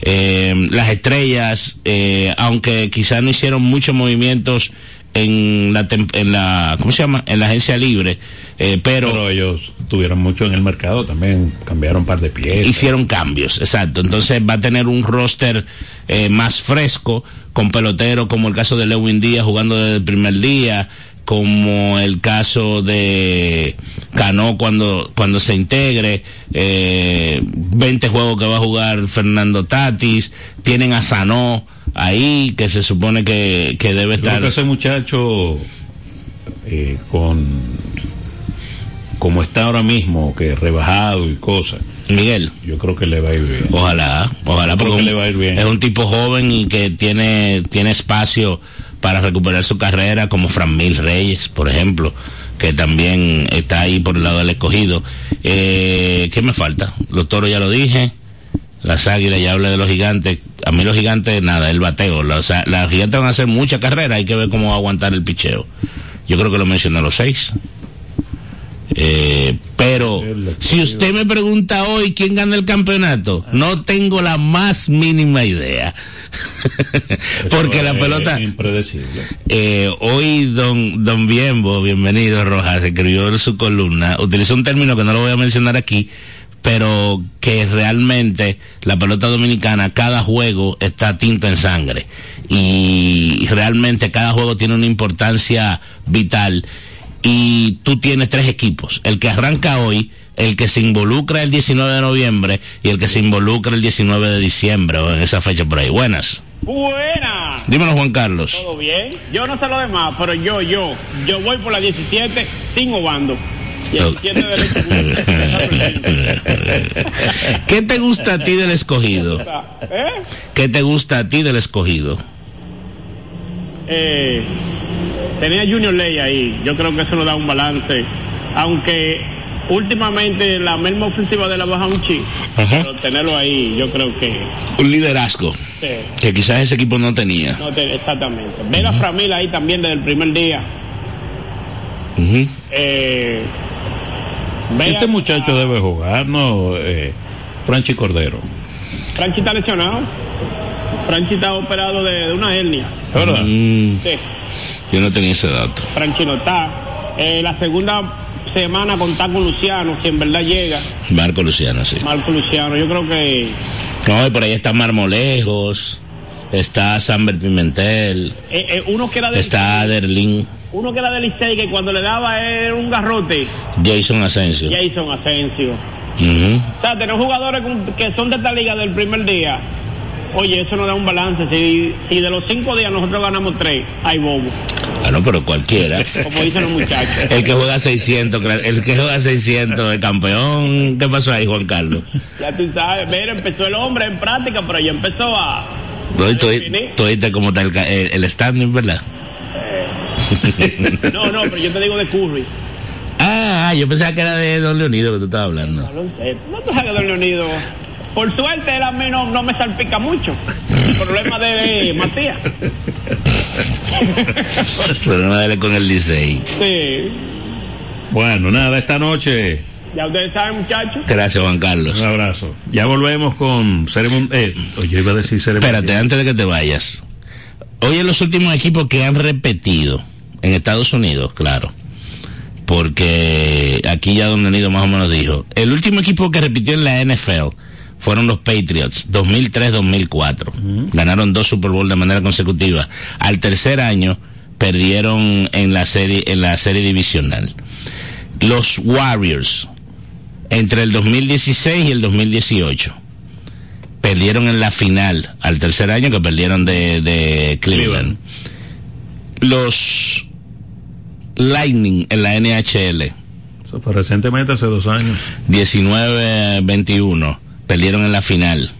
Eh, las estrellas, eh, aunque quizás no hicieron muchos movimientos en la, en la, ¿cómo se llama? En la agencia libre, eh, pero, pero ellos tuvieron mucho en el mercado también, cambiaron un par de piezas. hicieron cambios, exacto. Entonces va a tener un roster eh, más fresco, con peloteros como el caso de Lewin Díaz jugando desde el primer día, como el caso de Cano cuando, cuando se integre, eh, 20 juegos que va a jugar Fernando Tatis, tienen a Sanó ahí, que se supone que, que debe Yo creo estar... que ese muchacho eh, con como está ahora mismo, que rebajado y cosas, Miguel. yo creo que le va a ir bien. Ojalá, ojalá, porque que le va a ir bien. es un tipo joven y que tiene, tiene espacio para recuperar su carrera, como Fran Mil Reyes, por ejemplo, que también está ahí por el lado del escogido. Eh, ¿Qué me falta? Los toros ya lo dije, las águilas ya hablé de los gigantes. A mí los gigantes, nada, el bateo. La- o sea, las gigantes van a hacer mucha carrera, hay que ver cómo va a aguantar el picheo. Yo creo que lo mencioné los seis. Eh, pero si usted me pregunta hoy quién gana el campeonato, no tengo la más mínima idea. Porque la pelota, impredecible. eh, hoy don, don Biembo, bienvenido Rojas, escribió en su columna, utilizó un término que no lo voy a mencionar aquí, pero que realmente la pelota dominicana, cada juego está tinto en sangre. Y realmente cada juego tiene una importancia vital. Y tú tienes tres equipos, el que arranca hoy, el que se involucra el 19 de noviembre y el que se involucra el 19 de diciembre o en esa fecha por ahí. Buenas. Buena. Dímelo Juan Carlos. ¿Todo bien? Yo no sé lo demás, pero yo, yo, yo voy por la 17 sin obando. 17 de ¿Qué te gusta a ti del escogido? ¿Eh? ¿Qué te gusta a ti del escogido? Eh, tenía Junior Ley ahí. Yo creo que eso nos da un balance. Aunque últimamente la misma ofensiva de la baja un. Pero tenerlo ahí, yo creo que. Un liderazgo sí, que quizás ese equipo no tenía. no te- exactamente. Ver a Framil ahí también desde el primer día. Eh, Este a- muchacho debe jugar, ¿no? Eh, Franchi Cordero. Franchi está lesionado. Franchi está operado de, de una hernia. ¿Verdad? Mm, Sí, yo no tenía ese dato. Franchi no está. Eh, la segunda semana contar con Luciano, si en verdad llega. Marco Luciano, sí. Marco Luciano, yo creo que No, y por ahí está Marmolejos, está Samber Pimentel, eh, eh, uno que era de está Aderlin. uno que era del Licey que cuando le daba era un garrote, Jason Asensio. Jason Asensio. Ujú. O sea, tener jugadores que son de esta liga del primer día. Oye, eso nos da un balance. Si, si de los cinco días nosotros ganamos tres, hay bobo. Ah, no, pero cualquiera. Como dicen los muchachos. El que juega 600, claro, el que juega 600 es campeón. ¿Qué pasó ahí, Juan Carlos? Ya tú sabes, mira, empezó el hombre en práctica, pero ya empezó a... No, tú, oíste cómo está el, ca- el, el standing, ¿verdad? No, no, pero yo te digo de Curry. Ah, yo pensaba que era de Don Leonido que tú estabas hablando. No lo sé. No te sabes Don Leonido. Por suerte él a mí no, no me salpica mucho. El problema de Matías. Pero no dale con el Licey. Sí. Bueno, nada, esta noche. Ya ustedes saben, muchachos. Gracias, Juan Carlos. Un abrazo. Ya volvemos con ceremonia. Eh, oye, iba a decir ceremonia. Espérate, antes de que te vayas. Oye, los últimos equipos que han repetido en Estados Unidos, claro. Porque aquí ya Don Leonido más o menos dijo. El último equipo que repitió en la NFL fueron los Patriots, 2003-2004. Ganaron dos Super Bowl de manera consecutiva. Al tercer año perdieron en la serie, en la serie divisional. Los Warriors, entre el 2016 y el 2018 perdieron en la final al tercer año que perdieron de, de Cleveland. Los Lightning en la NHL Eso fue recientemente, hace dos años. 19-21 perdieron en la final.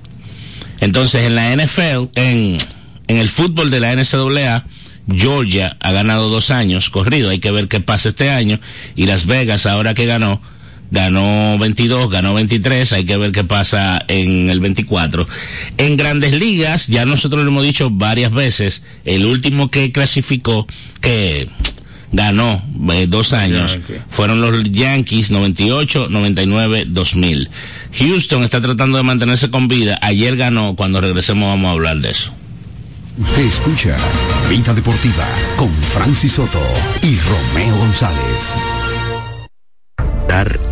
Entonces en la NFL, en, en el fútbol de la NCAA, Georgia ha ganado dos años corrido. Hay que ver qué pasa este año. Y Las Vegas, ahora que ganó, ganó 22, ganó 23. Hay que ver qué pasa en el 24. En grandes ligas, ya nosotros lo hemos dicho varias veces, el último que clasificó, que ganó eh, dos años fueron los Yankees 98, 99, 2000. Houston está tratando de mantenerse con vida. Ayer ganó. Cuando regresemos vamos a hablar de eso. Usted escucha Vida Deportiva con Francis Soto y Romeo González. Dar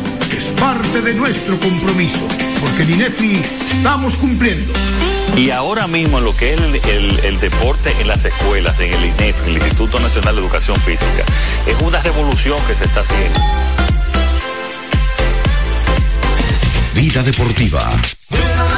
parte de nuestro compromiso, porque en INEFI estamos cumpliendo. Y ahora mismo en lo que es el, el- el deporte en las escuelas, en el INEF, el Instituto Nacional de Educación Física, es una revolución que se está haciendo. Vida Deportiva.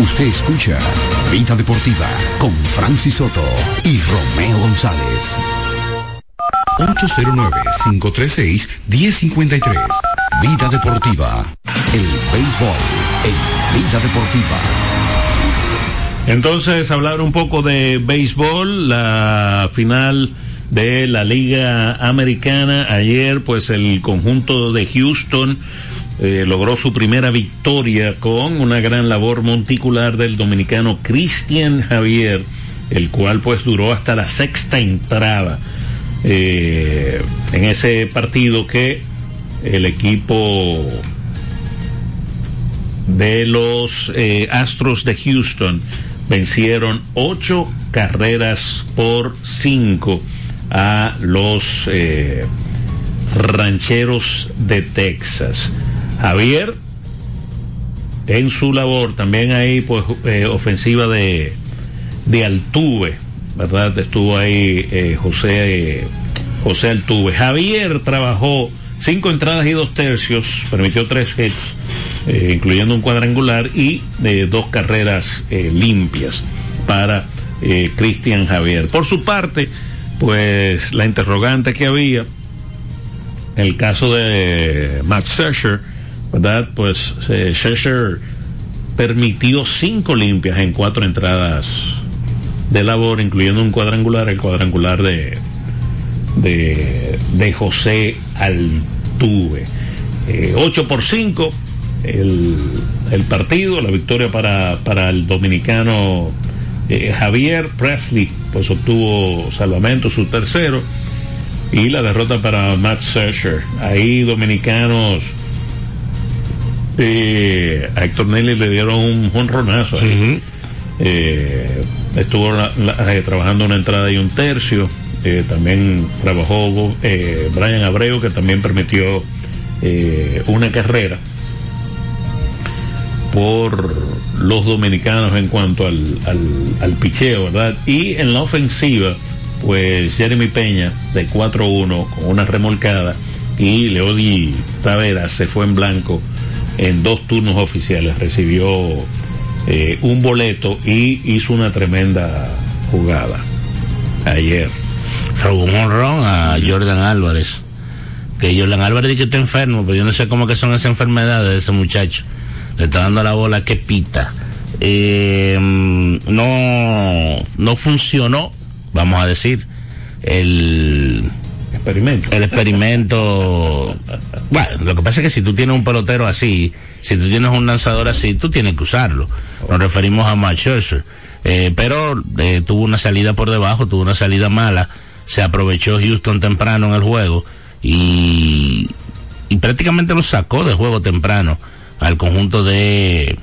Usted escucha Vida Deportiva con Francis Soto y Romeo González. 809-536-1053. Vida Deportiva. El béisbol en Vida Deportiva. Entonces, hablar un poco de béisbol, la final de la Liga Americana. Ayer, pues el conjunto de Houston eh, logró su primera victoria con una gran labor monticular del dominicano Cristian Javier, el cual pues duró hasta la sexta entrada eh, en ese partido que el equipo de los eh, Astros de Houston vencieron ocho carreras por cinco a los rancheros de Texas. Javier, en su labor, también ahí pues eh, ofensiva de, de Altuve, ¿verdad? Estuvo ahí eh, José, José Altuve. Javier trabajó cinco entradas y dos tercios, permitió tres hits, eh, incluyendo un cuadrangular y dos carreras limpias para Cristian Javier. Por su parte, pues la interrogante que había, el caso de Max Scherzer, ¿verdad? Pues eh, permitió cinco limpias en cuatro entradas de labor, incluyendo un cuadrangular, el cuadrangular de, de, de José Altuve. Eh, 8 por 5 el, el partido, la victoria para, para el dominicano eh, Javier Presley, pues obtuvo salvamento, su tercero, y la derrota para Matt Scherzer. Ahí dominicanos eh, a Héctor Nelly le dieron un jonronazo. ahí. Eh, estuvo la- la- eh, trabajando una entrada y un tercio. Eh, también trabajó Brian Abreu, que también permitió una carrera por los dominicanos en cuanto al, al, al picheo, ¿verdad? Y en la ofensiva, pues Jeremy Peña de 4-1 con una remolcada y Leody Taveras se fue en blanco en dos turnos oficiales, recibió eh, un boleto y hizo una tremenda jugada ayer. Robó un honrón a Jordan Álvarez. Que Jordan Álvarez dice que está enfermo, pero yo no sé cómo que son esas enfermedades de ese muchacho. Le está dando la bola que pita. Eh, no, no funcionó, vamos a decir, el experimento. El experimento. bueno, lo que pasa es que si tú tienes un pelotero así, si tú tienes un lanzador así, tú tienes que usarlo. Nos referimos a Max Scherzer. Eh, pero eh, tuvo una salida por debajo, tuvo una salida mala. Se aprovechó Houston temprano en el juego y, y prácticamente lo sacó de juego temprano al conjunto de,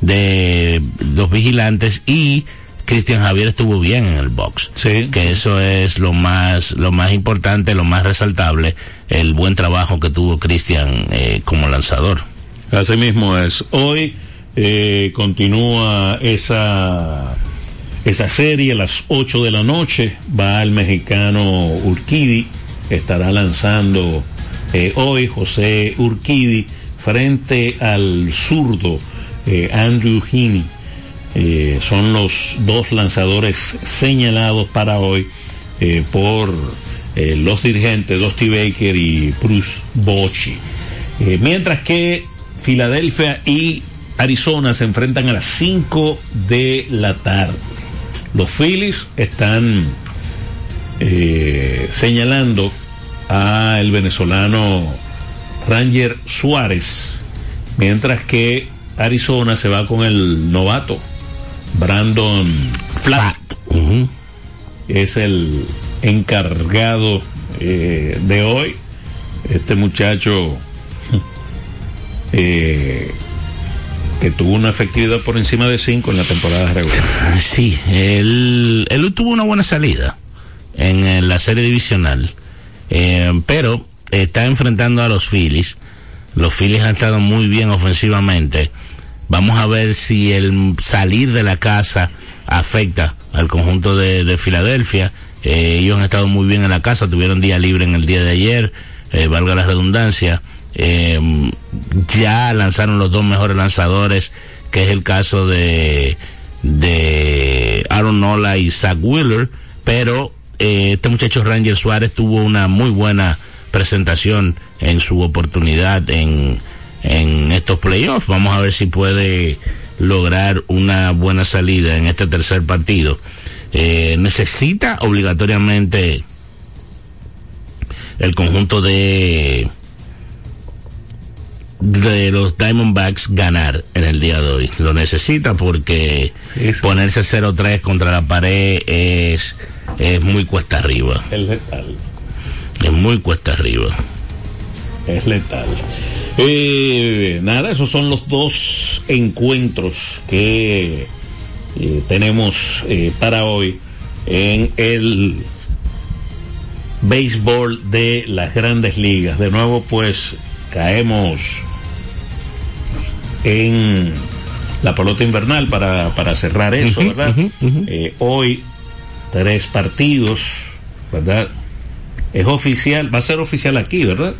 de los vigilantes y Cristian Javier estuvo bien en el box. Que eso es lo más, lo más importante, lo más resaltable, el buen trabajo que tuvo Cristian eh, como lanzador. Así mismo es. Hoy eh, continúa esa, esa serie a las 8 de la noche. Va el mexicano Urquidi. Estará lanzando eh, hoy José Urquidi frente al zurdo Andrew Heaney. Eh, son los dos lanzadores señalados para hoy eh, por eh, los dirigentes Dusty Baker y Bruce Bochy. Mientras que Filadelfia y Arizona se enfrentan a las 5 de la tarde. Los Phillies están señalando al venezolano Ranger Suárez, mientras que Arizona se va con el novato Brandon Flat. Es el encargado eh, de hoy. Este muchacho eh, que tuvo una efectividad por encima de 5 en la temporada regular. Sí, él, él tuvo una buena salida en, la serie divisional, eh, pero está enfrentando a los Phillies. Los Phillies han estado muy bien ofensivamente. Vamos a ver si el salir de la casa afecta al conjunto de, de Filadelfia. Eh, ellos han estado muy bien en la casa, tuvieron día libre en el día de ayer, eh, valga la redundancia. Eh, ya lanzaron los dos mejores lanzadores que es el caso de, de Aaron Nola y Zach Wheeler, pero eh, este muchacho Ranger Suárez tuvo una muy buena presentación en su oportunidad en, en estos playoffs. Vamos a ver si puede lograr una buena salida en este tercer partido. Eh, necesita obligatoriamente el conjunto de de los Diamondbacks ganar en el día de hoy. Lo necesita porque ponerse 0-3 contra la pared es, es muy cuesta arriba. Es letal. Es muy cuesta arriba. Es letal. Eh, nada, esos son los dos encuentros que eh, tenemos eh, para hoy en el béisbol de las grandes ligas. De nuevo, pues caemos en la pelota invernal para, para cerrar eso, ¿verdad? Eh, hoy, tres partidos, ¿verdad? Es oficial, va a ser oficial aquí, ¿verdad?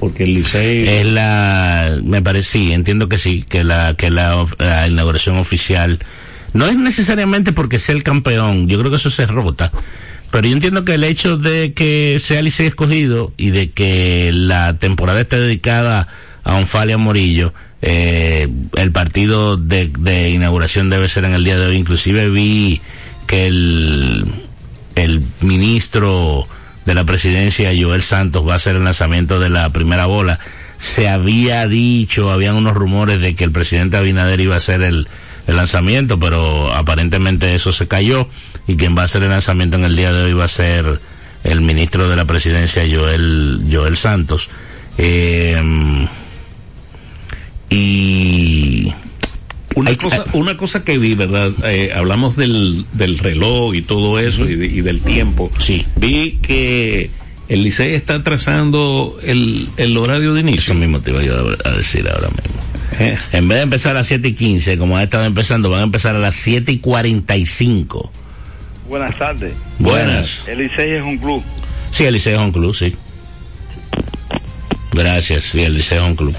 Porque el Licey... Es la, me parece, sí, entiendo que sí, que la, que la, inauguración oficial no es necesariamente porque sea el campeón, yo creo que eso se rota, pero yo entiendo que el hecho de que sea Licey escogido y de que la temporada esté dedicada a Onfalia Morillo, eh, el partido de, de inauguración debe ser en el día de hoy, inclusive vi que el, el ministro de la presidencia, Joel Santos, va a hacer el lanzamiento de la primera bola. Se había dicho, habían unos rumores de que el presidente Abinader iba a hacer el, el lanzamiento, pero aparentemente eso se cayó y quien va a hacer el lanzamiento en el día de hoy va a ser el ministro de la presidencia, Joel, Joel Santos. Eh, y Una cosa, una cosa que vi, ¿verdad? Eh, hablamos del, del reloj y todo eso y, de- y del tiempo. Sí. Vi que el Licey está trazando el, el horario de inicio. Eso mismo te iba yo a a decir ahora mismo. En vez de empezar a las 7 y 15, como ha estado empezando, van a empezar a las 7 y 45. Buenas tardes. Buenas. El Licey es un club. Sí, el es un club, sí. Gracias, sí, el un club.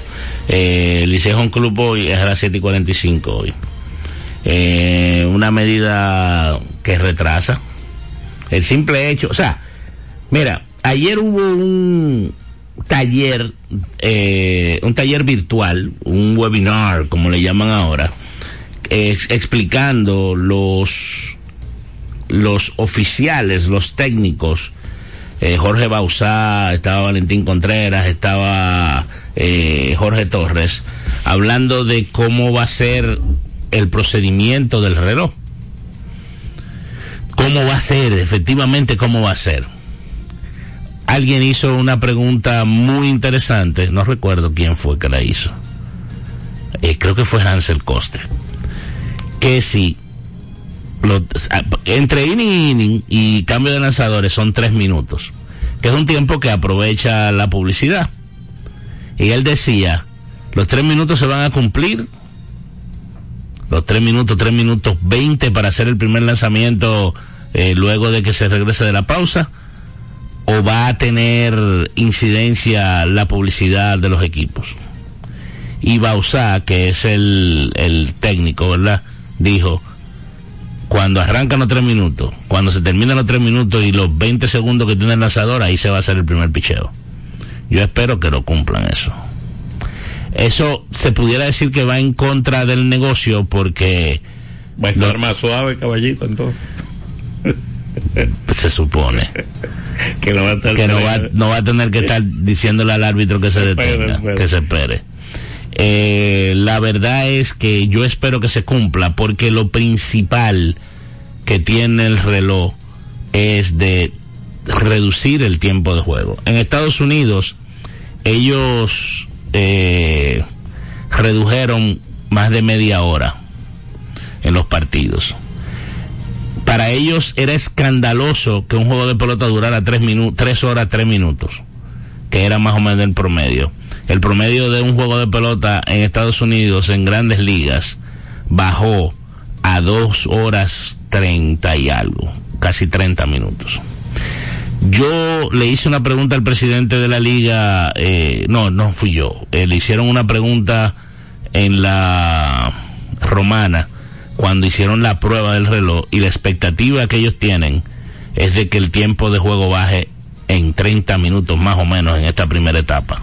Eh, un club hoy, es a las 7 y 45 hoy. Eh, una medida que retrasa. El simple hecho, o sea, mira, ayer hubo un taller, eh, un taller virtual, un webinar, como le llaman ahora, ex- explicando los los oficiales, los técnicos, eh, Jorge Bausá, estaba Valentín Contreras, estaba eh, Jorge Torres, hablando de cómo va a ser el procedimiento del reloj. ¿Cómo va a ser? Efectivamente, ¿cómo va a ser? Alguien hizo una pregunta muy interesante, no recuerdo quién fue que la hizo. Eh, creo que fue Hansel Coste. Que si lo- a- entre inning y inning y cambio de lanzadores son tres minutos, que es un tiempo que aprovecha la publicidad. Y él decía, los tres minutos se van a cumplir, los tres minutos, tres minutos veinte para hacer el primer lanzamiento eh, luego de que se regrese de la pausa, o va a tener incidencia la publicidad de los equipos. Y Bausá, que es el, el técnico, ¿verdad? Dijo, cuando arrancan los tres minutos, cuando se terminan los tres minutos y los 20 segundos que tiene el lanzador, ahí se va a hacer el primer picheo. Yo espero que lo cumplan eso. Eso se pudiera decir que va en contra del negocio porque... Va a estar más suave, caballito, entonces. Se supone. que no va a estar que no va, no va a tener que estar diciéndole al árbitro que se detenga, espere. que se espere. Eh, la verdad es que yo espero que se cumpla porque lo principal que tiene el reloj es de reducir el tiempo de juego. En Estados Unidos ellos eh, redujeron más de media hora en los partidos. Para ellos era escandaloso que un juego de pelota durara tres, tres horas, tres minutos, que era más o menos el promedio. El promedio de un juego de pelota en Estados Unidos en grandes ligas bajó a dos horas treinta y algo, casi treinta minutos. Yo le hice una pregunta al presidente de la liga, eh, no, no fui yo, eh, le hicieron una pregunta en la Romana cuando hicieron la prueba del reloj y la expectativa que ellos tienen es de que el tiempo de juego baje en 30 minutos más o menos en esta primera etapa.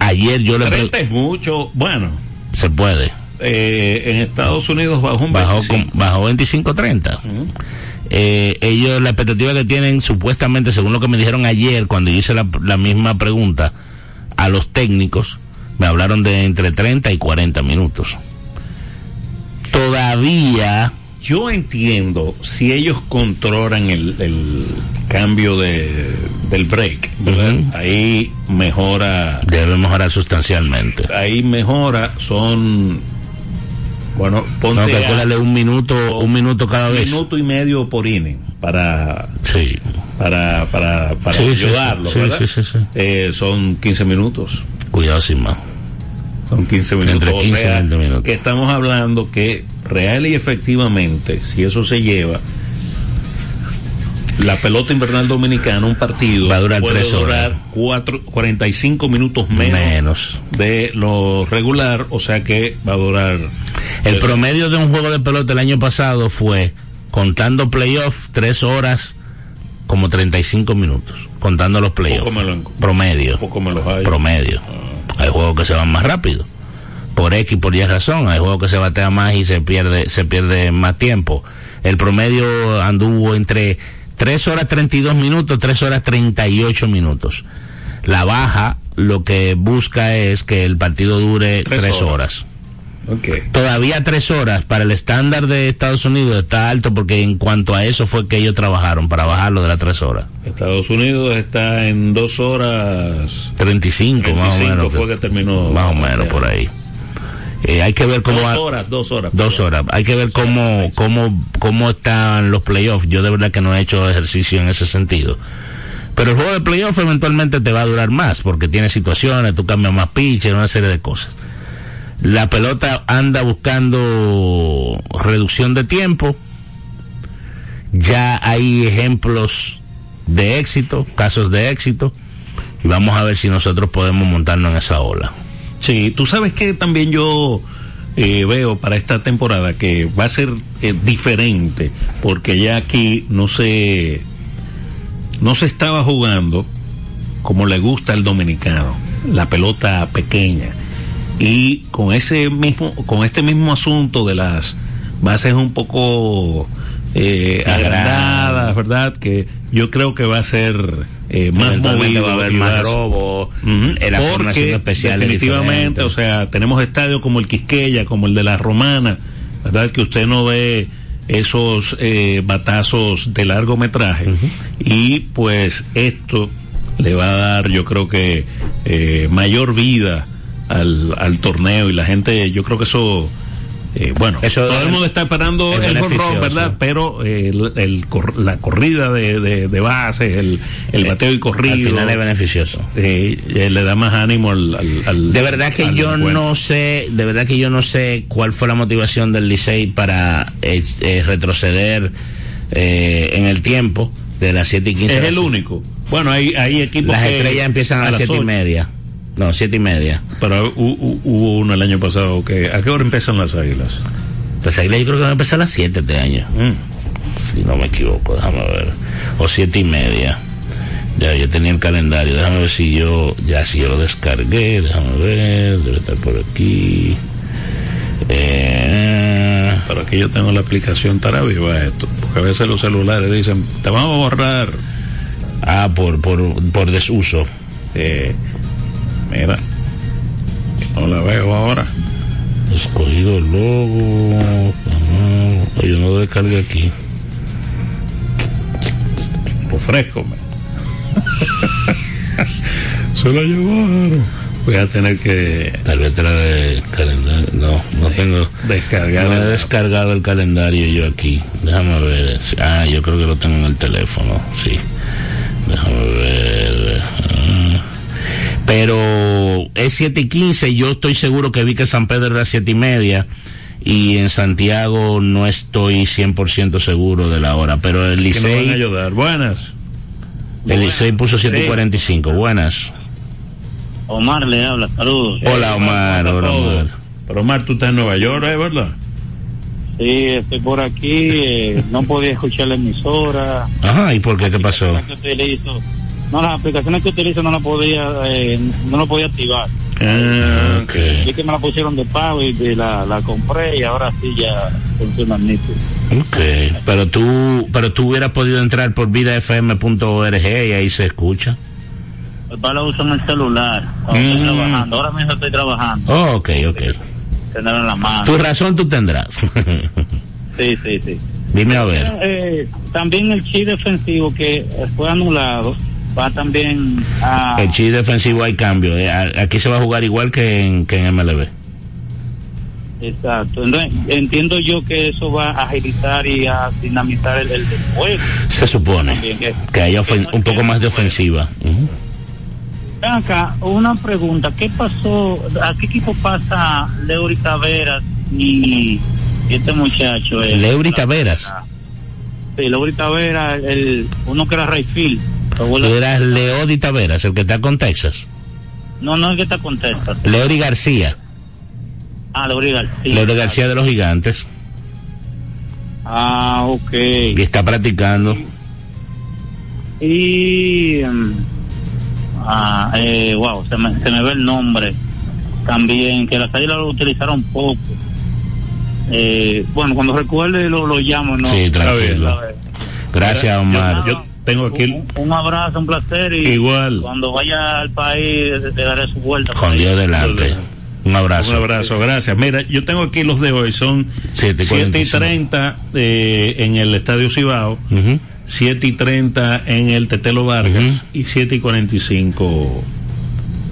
Ayer yo le 30 es mucho, bueno, se puede. eh, en Estados Unidos bajó un Bajó, 25. con- bajó 25-30. Eh, ellos, la expectativa que tienen, supuestamente, según lo que me dijeron ayer, cuando yo hice la, la misma pregunta a los técnicos, me hablaron de entre 30 y 40 minutos. Todavía. Yo entiendo si ellos controlan el, el cambio de, del break. Ahí mejora. Debe mejorar sustancialmente. Ahí mejora, son. Bueno, ponte. No, un minuto, un minuto cada un vez. minuto y medio por inning para sí. para para, Sí, ayudarlo Sí, ¿verdad? sí, sí, sí. Eh, son 15 minutos Cuidado sin más. son 15 minutos Entre 15 o sea, y 20 minutos. que estamos hablando que real y efectivamente si eso se lleva la pelota invernal dominicana un partido Va a durar puede tres horas. durar cuatro, 45 minutos menos, Menos. de lo regular o sea que va a durar El promedio de un juego de pelota el año pasado fue, contando playoffs, tres horas como 35 minutos, contando los playoffs. Poco me lo- Promedio. poco me los hay Promedio. Hay juegos que se van más rápido. Por X, por Y razón. Hay juegos que se batea más y se pierde, se pierde más tiempo. El promedio anduvo entre 3 horas 32 minutos, 3 horas 38 minutos. La baja lo que busca es que el partido dure Tres 3 horas. horas. Ok. Todavía tres horas para el estándar de Estados Unidos está alto porque en cuanto a eso fue que ellos trabajaron para bajarlo de las tres horas. Estados Unidos está en dos horas 35, más o 25 menos. fue que terminó Más o menos por ahí. Eh, hay que ver cómo dos horas dos horas Dos horas. Hay que ver cómo, cómo, cómo están los playoffs. Yo de verdad que no he hecho ejercicio en ese sentido. Pero el juego de playoff eventualmente te va a durar más porque tiene situaciones, tú cambias más pitcher, una serie de cosas. La pelota anda buscando reducción de tiempo. Ya hay ejemplos de éxito, casos de éxito. Y vamos a ver si nosotros podemos montarnos en esa ola. Sí, tú sabes que también yo eh, veo para esta temporada que va a ser eh, diferente, porque ya aquí no se, no se estaba jugando como le gusta al dominicano, la pelota pequeña. Y con ese mismo, con este mismo asunto de las bases un poco eh, agrandadas, ¿verdad? Que yo creo que va a ser eh, más movido va a haber más robo, Ujú, eh, la porque formación especial es definitivamente, o sea, tenemos estadios como el Quisqueya, como el de la Romana, ¿verdad? Que usted no ve esos eh, batazos de largometraje. Y pues esto le va a dar yo creo que eh, mayor vida al, al torneo y la gente yo creo que eso eh, bueno Eso todo el mundo está esperando es el beneficioso. verdad pero eh, el, el cor- la corrida de, de, de bases el, el bateo y corrido Al final es beneficioso. eh, eh, le da más ánimo al, al- al- De verdad que yo encuentro. no sé, de verdad que yo no sé cuál fue la motivación del Licey para eh, eh, retroceder eh, en el tiempo de las 7 y 15. es a el único bueno hay, hay equipos Las que estrellas empiezan a, las 7 y media. No, 7 y media. pero hu- hu- hubo uno el año pasado que ¿a qué hora empiezan las águilas? Pues ahí yo creo que va a empezar a las 7 este año. Si no me equivoco, déjame ver. O 7 y media. Ya, yo tenía el calendario. Déjame ver si yo, ya si yo lo descargué. Déjame ver, debe estar por aquí. Eh, Pero aquí yo tengo la aplicación estará viva esto, porque a veces los celulares dicen, te vamos a borrar. Ah, por, por, por desuso. Eh, mira, no la veo ahora. Escogido el logo. Ah, yo no descargué aquí. Ofrézcome. Se la llevaron. Voy a tener que Tal vez te la de calendario. No, no tengo. descargar. No he descargado el calendario yo aquí. Déjame ver. Ah, yo creo que lo tengo en el teléfono. Sí. Déjame ver. Ah. Pero es 7 y 15. Yo estoy seguro que vi que San Pedro era 7 y media. Y en Santiago no estoy 100% seguro de la hora. Pero el que nos van a Licey. ayudar. Buenas. El Licey puso 7 y Sí. 45. Buenas. Omar le habla, saludos. Hola Omar. Hola Omar. Pero Omar, tú estás en Nueva York, ¿es verdad? Sí, estoy por aquí, eh, no podía escuchar la emisora. Ajá, ¿y por qué? ¿Qué pasó? No, las aplicaciones que utilizo no la podía, eh, no lo podía activar. Ah, ok. Vi que me la pusieron de pago y, la, la compré y ahora sí ya funciona nítido. Ok, pero tú, pero tú hubieras podido entrar por vidafm.org y ahí se escucha. El palo uso en el celular. Estoy Mm. trabajando, ahora mismo estoy trabajando. Oh, ok, ok. Tenerlo en la mano. Tu razón tú tendrás. Sí, sí, sí. Dime a ver. Eh, también el chi defensivo que fue anulado va también a... El chi defensivo hay cambio. eh, Aquí se va a jugar igual que en, que en MLB. Exacto. Entonces, entiendo yo que eso va a agilizar y a dinamizar el, el, juego. Se supone También que- que haya ofen- un poco más de ofensiva. Acá, una pregunta. ¿Qué pasó? ¿A qué equipo pasa Leury Taveras y, y este muchacho? el- Leury Taveras. Sí, Leury Taveras, el, uno que era Rayfield. Tú eras Leody Taveras, el que está con Texas. No, no es que está contesta. Leody García. Ah, Leury García. Leody García de los Gigantes. Ah, ok. Y está practicando. Y. mm, ah, eh, wow, se me, se me ve el nombre. También, que las águilas lo utilizaron poco. Eh, bueno, cuando recuerde lo, lo llamo, ¿no? Sí, tranquilo. Gracias, Omar. Yo tengo aquí el- Un abrazo, un placer. Y Igual. Cuando vaya al país, te daré su vuelta. Con Dios delante. Un abrazo. Un abrazo, gracias. Mira, yo tengo aquí los de hoy, son 7 y 30 eh, en el Estadio Cibao, 7 y 30 en el Tetelo Vargas y 7 y 45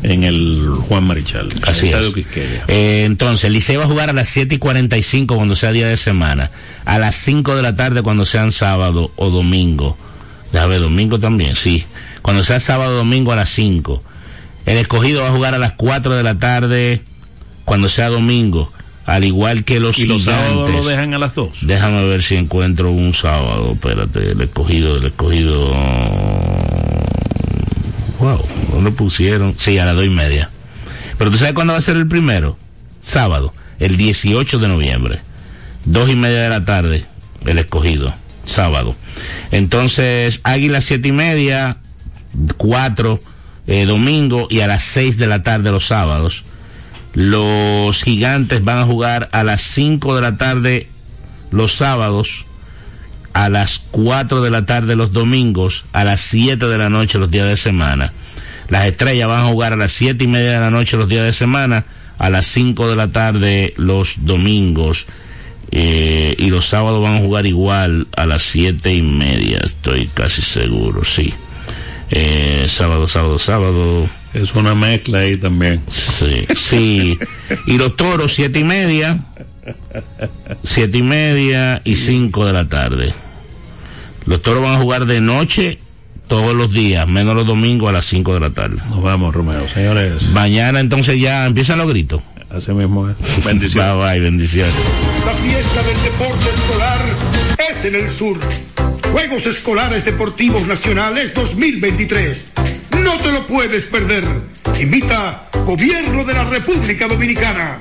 en el Juan Marichal, en el Así Estadio es. Quisqueya. Eh, entonces, el Liceo va a jugar a las 7 y 45 cuando sea día de semana. A las 5 de la tarde cuando sean sábado o domingo. Déjame ver, domingo también, sí. Cuando sea sábado o domingo a las 5. El escogido va a jugar a las 4 de la tarde cuando sea domingo. Al igual que los y los sábados gigantes. lo dejan a las 2. Déjame ver si encuentro un sábado. Espérate, el escogido, el escogido. Wow, no lo pusieron. Sí, a las dos y media. Pero tú sabes cuándo va a ser el primero? Sábado, el 18 de noviembre. Dos y media de la tarde, el escogido. Sábado. Entonces, Águila siete y media, cuatro, eh, domingo y a las seis de la tarde los sábados. Los gigantes van a jugar a las 5 de la tarde los sábados, a las 4 de la tarde los domingos, a las 7 de la noche los días de semana. Las estrellas van a jugar a las 7 y media de la noche los días de semana, a las 5 de la tarde los domingos. Eh, y los sábados van a jugar igual a las siete y media, estoy casi seguro, sí. Eh, sábado, sábado, sábado. Es una mezcla ahí también. Sí, sí. Y los toros, siete y media, siete y media y cinco de la tarde. Los toros van a jugar de noche todos los días, menos los domingos a las cinco de la tarde. Nos vamos, Romeo. Señores. Mañana entonces ya empiezan los gritos. Así mismo es. Bendiciones. Bye bye, bendiciones. La fiesta del deporte escolar es en el sur. Juegos Escolares Deportivos Nacionales 2023. No te lo puedes perder. Invita Gobierno de la República Dominicana.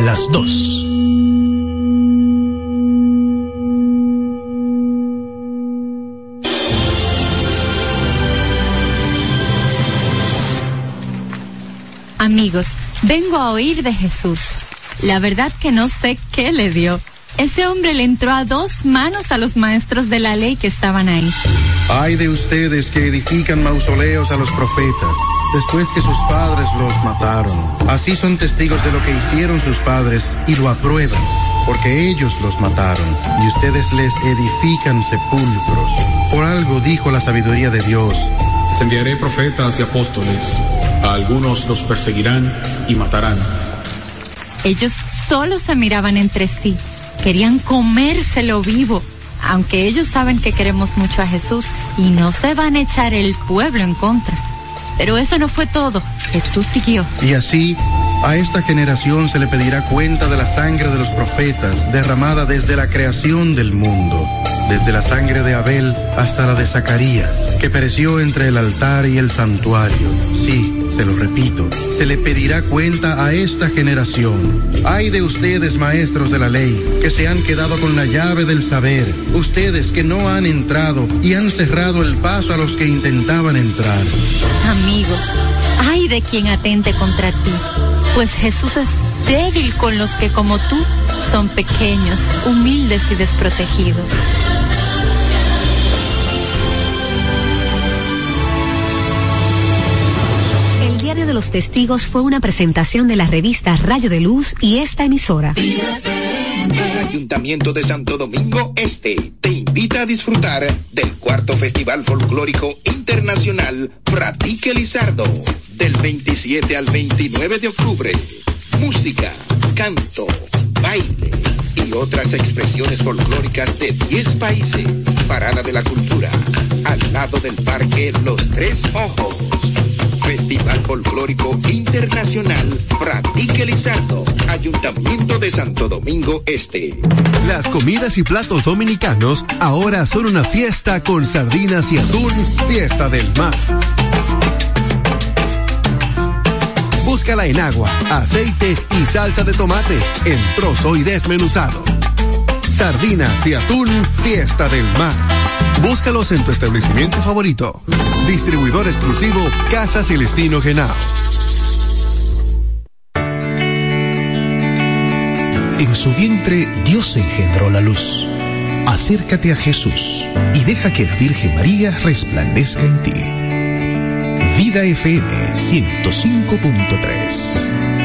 las dos. Amigos, Vengo a oír de Jesús. La verdad que no sé qué le dio. Ese hombre le entró a dos manos a los maestros de la ley que estaban ahí. Hay de ustedes que edifican mausoleos a los profetas, después que sus padres los mataron. Así son testigos de lo que hicieron sus padres y lo aprueban, porque ellos los mataron, y ustedes les edifican sepulcros. Por algo dijo la sabiduría de Dios. Enviaré profetas y apóstoles. A algunos los perseguirán y matarán. Ellos solo se miraban entre sí. Querían comérselo vivo. Aunque ellos saben que queremos mucho a Jesús y no se van a echar el pueblo en contra. Pero eso no fue todo. Jesús siguió. Y así, a esta generación se le pedirá cuenta de la sangre de los profetas derramada desde la creación del mundo, desde la sangre de Abel hasta la de Zacarías, que pereció entre el altar y el santuario. Sí, se lo repito, se le pedirá cuenta a esta generación. Hay de ustedes, maestros de la ley, que se han quedado con la llave del saber, ustedes que no han entrado y han cerrado el paso a los que intentaban entrar. Amigos, hay de quien atente contra ti, pues Jesús es débil con los que como tú son pequeños, humildes y desprotegidos. El Diario de los Testigos fue una presentación de la revista Rayo de Luz y esta emisora. El Ayuntamiento de Santo Domingo Este te invita a disfrutar del cuarto Festival Folclórico Internacional Pratique Lizardo del 27 al 29 de octubre. Música, canto, baile y otras expresiones folclóricas de 10 países. Parada de la Cultura, al lado del Parque Los Tres Ojos. Festival Folclórico Internacional Lizardo, Ayuntamiento de Santo Domingo Este. Las comidas y platos dominicanos ahora son una fiesta con sardinas y atún, fiesta del mar. Búscala en agua, aceite y salsa de tomate, en trozo y desmenuzado. Sardinas y atún, fiesta del mar. Búscalos en tu establecimiento favorito. Distribuidor exclusivo Casa Celestino Genao. En su vientre Dios engendró la luz. Acércate a Jesús y deja que la Virgen María resplandezca en ti. Vida FM 105.3